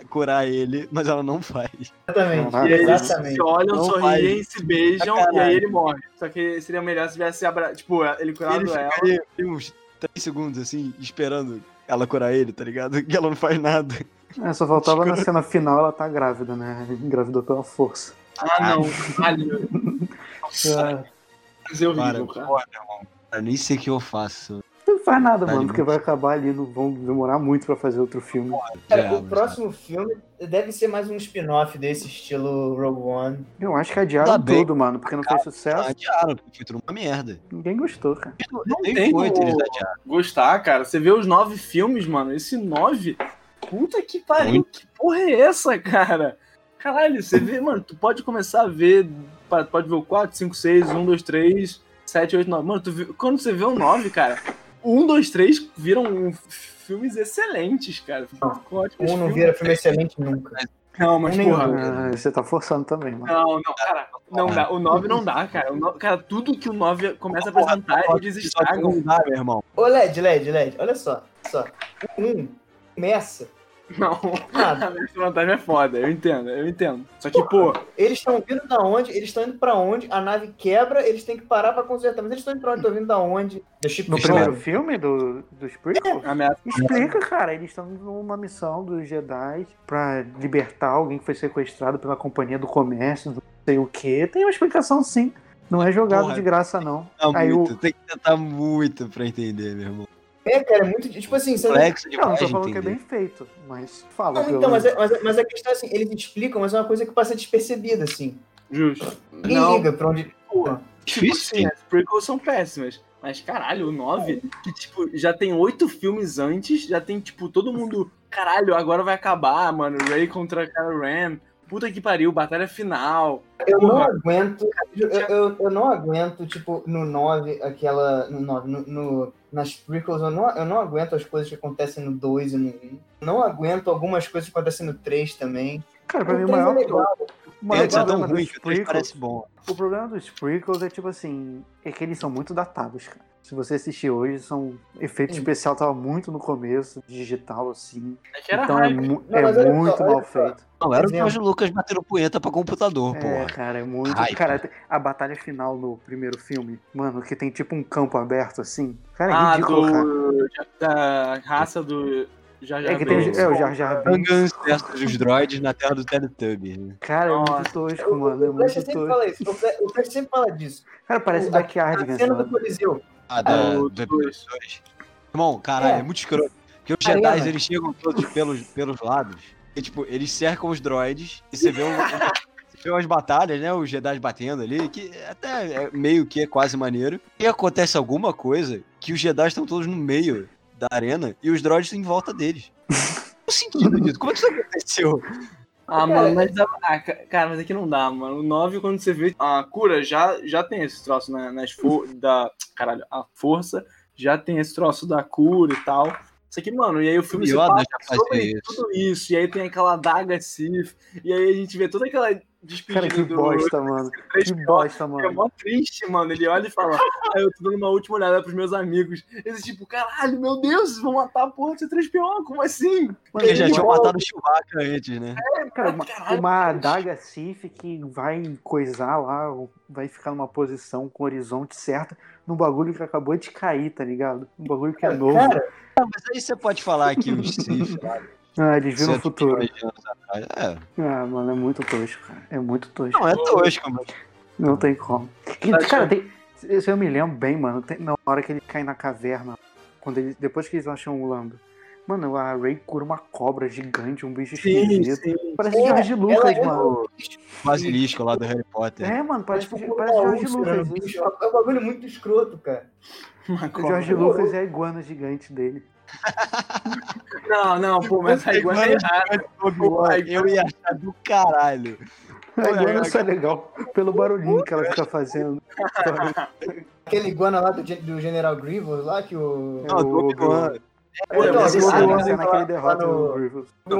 curar ele, mas ela não faz. Exatamente. e aí exatamente. eles se olham, não sorriem, faz. se beijam ah, e aí ele morre. Só que seria melhor se tivesse abra... tipo, ele curado ele ela. uns 3 segundos, assim, esperando ela curar ele, tá ligado? E ela não faz nada. É, só faltava na cena final ela tá grávida, né? Engravidou pela força. Ah, não. Caralho. Nossa. Mas é horrível, cara. Porra, irmão. Eu nem sei o que eu faço. Não faz nada, tá mano, porque vai acabar ali, não vão demorar muito pra fazer outro filme. Cara, é, o próximo filme deve ser mais um spin-off desse estilo Rogue One. Eu acho que adiaram tá tudo, mano, porque não cara, fez sucesso. Adiaram, porque foi tudo uma merda. Ninguém gostou, cara. Não, não tem como gostar, cara. Você vê os nove filmes, mano, esse nove... Puta que pariu, muito. que porra é essa, cara? Caralho, você vê, mano, tu pode começar a ver, pode ver o 4, 5, 6, 1, 2, 3, 7, 8, 9. Mano, tu vê, quando você vê o 9, cara, um, dois, três viram filmes excelentes, cara. Um não vira filme excelente nunca. Não, mas porra. Ah, você tá forçando também, mano. Não, não, cara. Não dá. O 9 não dá, cara. O 9, cara, tudo que o 9 começa a apresentar, eles estragam. Não dá, meu irmão. Ô, LED, LED, LED, olha só. só. O 1 começa não, nada. A vantagem é foda, eu entendo, eu entendo. Só que, pô. Eles estão vindo da onde? Eles estão indo pra onde? A nave quebra, eles têm que parar pra consertar. Mas eles estão indo pra onde? Estão vindo da onde? No primeiro filme do, do Sprinkle? É. Explica, cara. Eles estão numa missão dos Jedi pra libertar alguém que foi sequestrado pela companhia do comércio, não sei o quê. Tem uma explicação sim. Não é jogado Porra, de graça, não. Aí muito, o... Tem que tentar muito pra entender, meu irmão. É, cara, é muito. Tipo assim, você Complexo não. Não, tô falando que é bem feito, mas fala. Não, então, mas, é, mas, mas, a questão é assim, eles explicam, mas é uma coisa que passa despercebida, assim. Justo. Ninguém não. liga pra onde. Porra. Tipo assim, as prequels são péssimas. Mas, caralho, o 9, que, tipo, já tem oito filmes antes, já tem, tipo, todo mundo. Caralho, agora vai acabar, mano. Ray contra Kylo Ren puta que pariu, batalha final. Eu Porra. não aguento, eu, eu, eu, não aguento, tipo, no 9, aquela. No 9, no, no, nas prequels, eu não, eu não aguento as coisas que acontecem no 2 e no 1. Não aguento algumas coisas que acontecem no 3 também. Cara, pra mim o maior. É legal. O maior é tão ruim que o parece bom. O problema dos prequels é tipo assim, é que eles são muito datados, cara. Se você assistir hoje, são efeito Sim. especial tava muito no começo, digital assim. É então é, mu não, é muito mal feito. Não, era o Jorge Lucas batendo punheta pra computador, pô. É, cara, é muito. Hype. Cara, a batalha final no primeiro filme, mano, que tem tipo um campo aberto assim. Cara, é ah, ridículo, do... cara. Da raça do. Jar Jar é que tem é, o Jar Jar Binks. versus os droids na terra do Teletubbies. Né? Cara, é muito tosco, mano. É muito tosco. Fala isso. O Flash sempre fala disso. Cara, parece Backyard, A cena do Coliseu. Ah, da, do episódio Irmão, caralho, é, é muito escroto. Porque os Jedi, eles chegam todos pelos, pelos lados. E, tipo, eles cercam os droids e você vê um, tem umas batalhas, né? Os Jedi batendo ali, que até é meio que é quase maneiro. E acontece alguma coisa que os Jedi estão todos no meio da arena e os droids em volta deles. Qual o sentido disso? Como é que isso aconteceu? Ah, mano, mas ah, cara, mas aqui não dá, mano. O 9, quando você vê a cura, já, já tem esse troço na, nas for da. Caralho, a força já tem esse troço da cura e tal. Isso aqui, mano, e aí o filme se passa sobre fazia tudo isso, e aí tem aquela daga Sith, e aí a gente vê toda aquela despedida Cara, que do bosta, mano. Que pilotos, bosta, É mano. mó triste, mano. Ele olha e fala: ah, eu tô dando uma última olhada pros meus amigos. Eles, tipo, caralho, meu Deus, vocês vão matar a porra de C3PO, como assim? Porque já ele tinham matado o Chewbacca antes, né? Cara, uma, Caralho, uma cara. adaga Sif que vai coisar lá, vai ficar numa posição com o horizonte certo, num bagulho que acabou de cair, tá ligado? Um bagulho que é novo. Cara, Mas aí você pode falar que os Sith lá, ah, eles viram o futuro. É, Ah, mano, é muito tosco, cara. É muito tosco. não é tosco, mas Não tem como. E, cara, tem, se eu me lembro bem, mano, tem- na hora que ele cai na caverna, quando ele, depois que eles acham o Lando. Mano, a Ray cura uma cobra gigante, um bicho Sim, esquisito. sim. Parece É, George Lucas, é mano. basilisco lá do Harry Potter. É, mano, parece, parece uma George Lucas. bicho. É um bagulho muito escroto, cara. O. George Lucas é a iguana gigante dele. Não, não, pô, mas a iguana é errada. Obi-Wan, Eu ia achar do caralho. A iguana eu- só é legal pelo barulhinho que ela fica fazendo. Aquele iguana lá do, do General Grievous lá que o. É Não, do o Obi-Wan. É, é Obi-Wan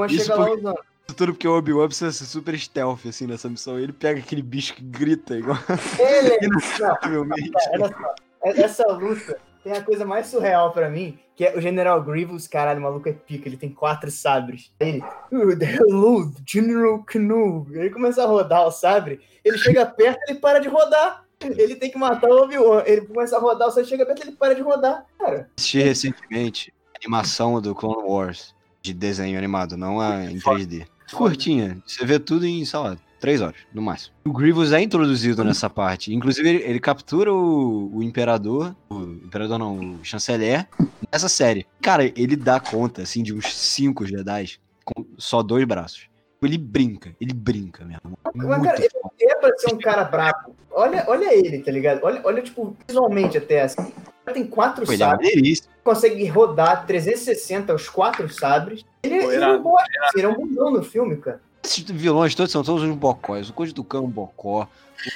Isso chega lá usando. Tudo porque o Obi-Wan precisa ser super stealth, assim, nessa missão. Ele pega aquele bicho que grita igual Ele! Não, provavelmente. olha só. É- Essa luta tem a coisa mais surreal pra mim, que é o General Grievous, caralho, o maluco é pica, ele tem quatro sabres. Aí ele, "Uh, hello, General Canoe. Ele começa a rodar o sabre, ele chega perto, ele para de rodar. Ele tem que matar o Obi-Wan. Ele começa a rodar, você chega perto, ele para de rodar. Cara, Assisti recentemente a animação do Clone Wars, de desenho animado, não a em 3D. Curtinha, você vê tudo em, sei lá, três horas, no máximo. O Grievous é introduzido nessa parte. Inclusive, ele, ele captura o, o Imperador, o Imperador não, o Chanceler, nessa série. Cara, ele dá conta, assim, de uns cinco Jedi com só dois braços. Ele brinca, ele brinca mesmo. Mas, Muito cara, ele é pra ser um cara brabo. Olha, olha ele, tá ligado? Olha, olha, tipo, visualmente até assim. Ele tem quatro Pô, ele é sabres, consegue rodar 360 os quatro sabres. Ele, Pô, ele é um bosta, ele é um bundão no filme, cara. Esses vilões todos são todos uns bocóis. O Conde do Cão é um bocó.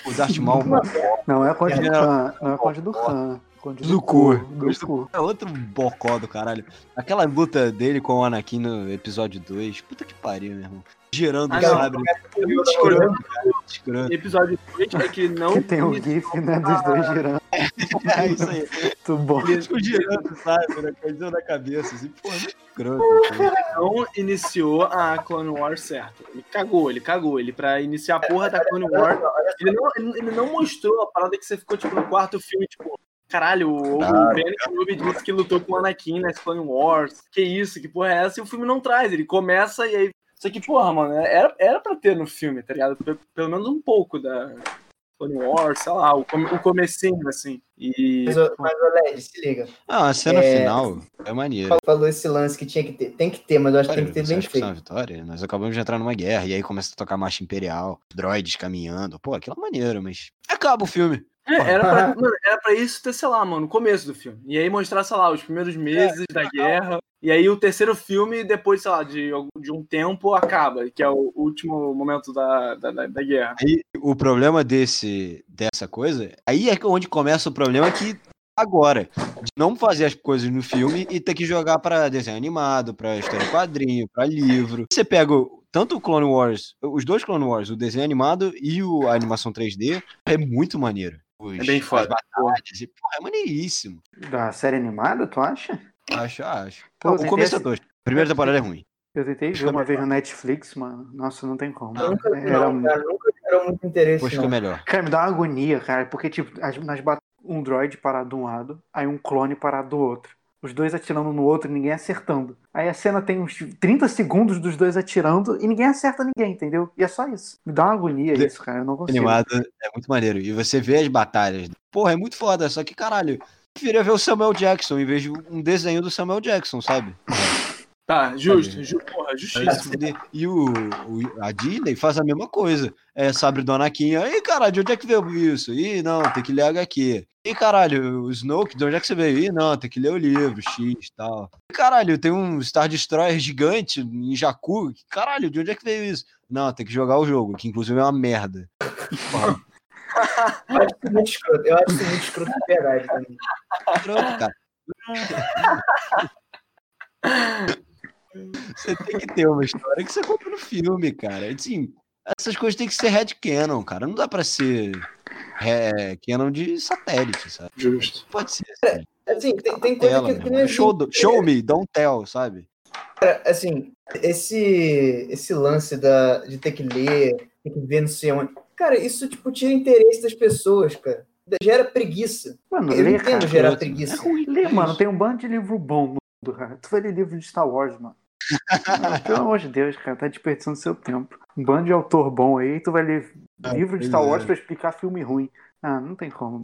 O Darth Maul é um bocó. Não é Conde do Khan, não é Conde do Khan. Conde Do do cu. Do cu. É outro bocó do caralho. Aquela luta dele com o Anakin no episódio 2. Puta que pariu, meu irmão. Girando Ah, o não. É. Muito escroto. Episódio 2 é que não. Que tem o GIF, né, dos dois girando. É isso aí. Muito bom. Eles ficam girando o sabre, né? Coisa na cabeça. Assim, pô, é muito escroto. não iniciou a Clone Wars certo. Ele cagou, ele cagou. Ele, pra iniciar a porra da Clone Wars, ele não, ele, não mostrou a parada que você ficou, tipo, no quarto filme, tipo, caralho, o, Ah, o Ben Kenobi disse que lutou com o Anakin nas Clone Wars. Que isso, que porra é essa? E o filme não traz. Ele começa e aí. Só que, porra, mano, era, era pra ter no filme, tá ligado? Pe- Pelo menos um pouco da Clone Wars, sei lá, o, come, o comecinho, assim. E. Mas, mas, Led, se liga. Ah, a cena É. final é maneira. Falou esse lance que tinha que ter. Tem que ter, mas eu acho que tem que ter bem é uma feito. vitória? Nós acabamos de entrar numa guerra e aí começa a tocar marcha imperial, droids caminhando. Pô, aquilo é maneiro, mas acaba o filme. É, era pra, mano, era pra isso ter, sei lá, mano, o começo do filme. E aí mostrar, sei lá, os primeiros meses da guerra. E aí o terceiro filme, depois, sei lá, de, algum- de um tempo, acaba, que é o último momento da, da, da, guerra. Aí o problema desse dessa coisa, aí é onde começa o problema que agora de não fazer as coisas no filme e ter que jogar pra desenho animado, pra história quadrinho, pra livro. Você pega tanto o Clone Wars, os dois Clone Wars, o desenho animado e o, a animação 3D, é muito maneiro. Os- É bem foda. As batalhas, e, porra, é maneiríssimo. Da série animada, tu acha? Acho, acho. Pô, o começo é. A primeira temporada é ruim. Eu tentei ver uma vez no Netflix, mano. Nossa, não tem como. Nunca, Era não, cara, nunca gerou muito interesse. Depois fica Não. melhor. Cara, me dá uma agonia, cara, porque, tipo, as, nas bat... um droid parado de um lado, aí um clone parado do outro. Os dois atirando no outro e ninguém acertando. Aí a cena tem uns 30 segundos dos dois atirando e ninguém acerta ninguém, entendeu? E é só isso. Me dá uma agonia isso, cara. Eu não consigo. Animado é muito maneiro. E você vê as batalhas. Porra, é muito foda. Só que, caralho, eu preferia ver o Samuel Jackson em vez de um desenho do Samuel Jackson, sabe? Tá, justo, ju, porra, justíssimo. E o, o, a Disney faz a mesma coisa. É, sabe do Anakin, aí caralho, de onde é que veio isso? Ih, não, tem que ler HQ. E caralho, o Snoke, de onde é que você veio? Ih, não, tem que ler o livro, X e tal. E caralho, tem um Star Destroyer gigante em Jakku. Caralho, de onde é que veio isso? Não, tem que jogar o jogo, que inclusive é uma merda. eu acho isso muito escroto. Eu acho isso muito escroto de verdade também. Escroto, cara. Você tem que ter uma história que você conta no filme, cara. Assim, essas coisas tem que ser headcanon, cara. Não dá pra ser é, canon de satélite, sabe? Justo. Pode ser. Assim, é, assim tem, tem coisa que, que não é show, show me, don't tell, sabe? Cara, assim, esse, esse lance da, de ter que ler, ter que ver não sei onde. Cara, isso, tipo, tira interesse das pessoas, cara. Gera preguiça. Mano, eu lê, entendo cara, gerar preguiça. É ruim, lê, mano. Tem um bando de livro bom no mundo, cara. Tu vai ler livro de Star Wars, mano. Pelo amor de Deus, cara, tá desperdiçando seu tempo. Um bando de autor bom aí, tu vai ler ah, livro de Star Wars é. pra explicar filme ruim. Ah, não tem como.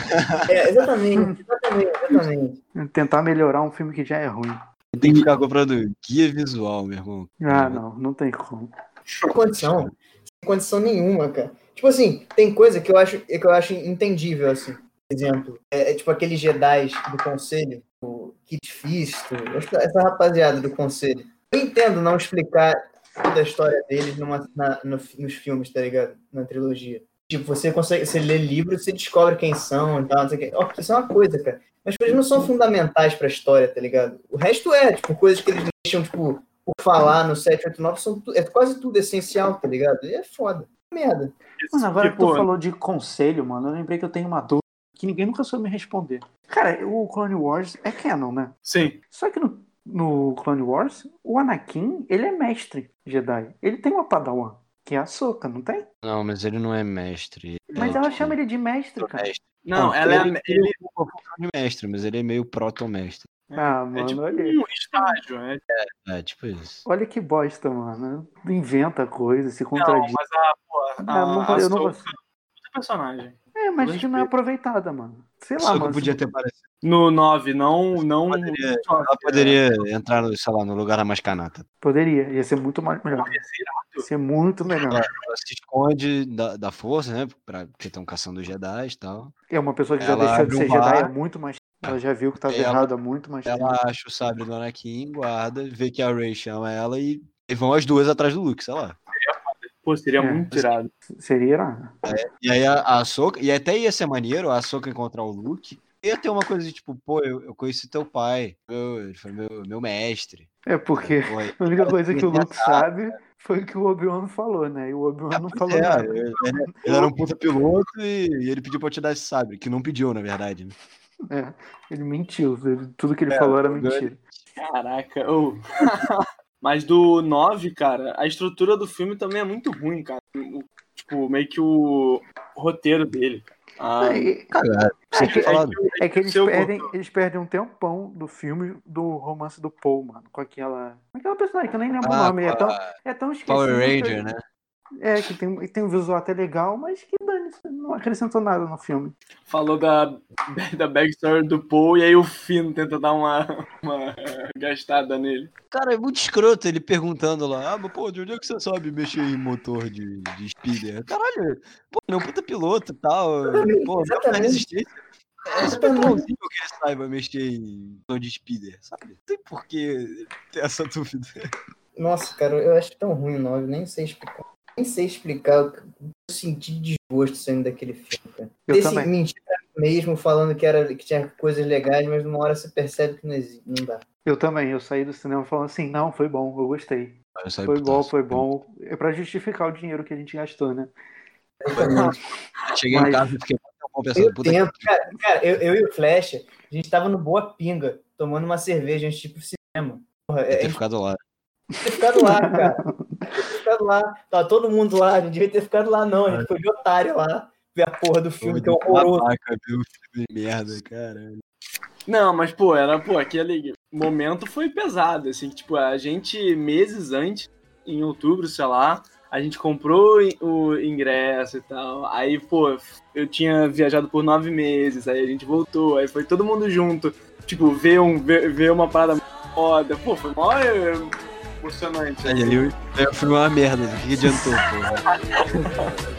É, exatamente, exatamente, exatamente. Tentar melhorar um filme que já é ruim. Tem que ficar comprando guia visual, meu irmão. Ah, não, não tem como. Sem condição. Sem condição nenhuma, cara. Tipo assim, tem coisa que eu acho, que eu acho entendível, assim. Por exemplo, é, é tipo aqueles Jedi do conselho, o Kit Fisto, essa, essa rapaziada do conselho. Eu entendo não explicar toda a história deles numa, na, no, nos filmes, tá ligado? Na trilogia. Tipo, você consegue, você lê livros, você descobre quem são e tal, não sei o que. Oh, isso é uma coisa, cara. Mas eles não são fundamentais pra história, tá ligado? O resto é, tipo, coisas que eles deixam, tipo, por falar no 789, são, é quase tudo essencial, tá ligado? E é foda. Merda. Mano, agora que tu falou de conselho, mano, eu lembrei que eu tenho uma dúvida que ninguém nunca soube me responder. Cara, o Clone Wars é canon, né? Sim. Só que no, no Clone Wars, o Anakin, ele é mestre Jedi. Ele tem uma padawan. Que é a Soca, não tem? Não, mas ele não é mestre. Mas ela chama ele de mestre, cara. Mestre. Não, ela é ele, ele... é de mestre, mas ele é meio proto-mestre. Ah, mano, é tipo olha um estágio, né? É, é, tipo isso. Olha que bosta, mano. Inventa coisa, se contradiz. Não, mas a, pô, a, ah, não, a, eu não vou... personagem. É, mas que não é aproveitada, mano. Sei lá, mano. podia ter aparecido. No 9, não. não poderia, ela poderia entrar, sei lá, no lugar da Mascanata. Poderia, ia ser muito mais melhor. Ia ser muito melhor. Ela, ela se esconde da, da força, né? Pra, porque estão caçando os Jedi e tal. É uma pessoa que já ela deixou de ser Jedi há muito mais ela já viu que estava errado há muito mais ela tempo. Ela acha o sabre do Anakin, guarda, vê que a Rey chama ela e, e vão as duas atrás do Luke, sei lá. Pô, seria é, muito tirado. Seria É, e aí a, a Soca, e até ia ser maneiro a Soca encontrar o Luke. Ia ter uma coisa de tipo, pô, eu, eu conheci teu pai, eu, ele foi meu, meu mestre. É, porque pô, a única coisa que o Luke sabe foi o que o Obi-Wan falou, né? E o Obi-Wan é, não falou é, nada. Ele, ele, era um puta piloto e, e, ele pediu pra eu te dar esse sabre, que não pediu, na verdade. Né? É, ele mentiu, tudo que ele é, falou era mentira. Caraca, oh. Mas do 9, cara, a estrutura do filme também é muito ruim, cara. O, tipo, meio que o roteiro dele. Ah, é, cara, é, que, é, é que eles perdem, eles perdem um tempão do filme do romance do Paul, mano. Com aquela. aquela personagem que eu nem lembro ah, o nome. É tão, é tão esquecido. Power Ranger, né? É, que tem, tem um visual até legal, mas que não acrescentou nada no filme. Falou da, da backstory do Paul e aí o Finn tenta dar uma, uma gastada nele. Cara, é muito escroto ele perguntando lá, ah, mas pô, de onde é que você sabe mexer em motor de, de speeder? Caralho, pô, ele é um puta piloto e tal. Pô, não resistência. É super plausível que ele saiba mexer em motor de speeder, sabe? Não tem por que ter essa dúvida. Nossa, cara, eu acho tão ruim o 9, nem sei explicar nem sei explicar o que eu senti de desgosto saindo daquele filme, cara. Eu Desse também. mentira mesmo falando que, era, que tinha coisas legais, mas numa hora você percebe que não, existe, não dá. Eu também, eu saí do cinema falando assim, não, foi bom, eu gostei. Eu foi bom, foi bom. É pra justificar o dinheiro que a gente gastou, né? Cheguei mas... em casa e fiquei pensando, puta tempo, que... cara, cara eu, eu, e o Flash, a gente tava no Boa Pinga, tomando uma cerveja, a gente tipo cinema. Porra, é, ter ficado lá. Ter ficado lá, cara ficado lá. Tava tá todo mundo lá, não devia ter ficado lá, não. A gente foi de otário lá ver a porra do filme, que é horroroso. Babaca, viu? Filme de merda, caralho. Não, mas, pô, era, pô, aquele momento foi pesado, assim, tipo, a gente, meses antes, em outubro, sei lá, a gente comprou o ingresso e tal, aí, pô, eu tinha viajado por nove meses, aí a gente voltou, aí foi todo mundo junto, tipo, ver, um, ver, ver uma parada foda, pô, foi mó emocionante. Aí, aí o filme é uma merda, o que adiantou, pô?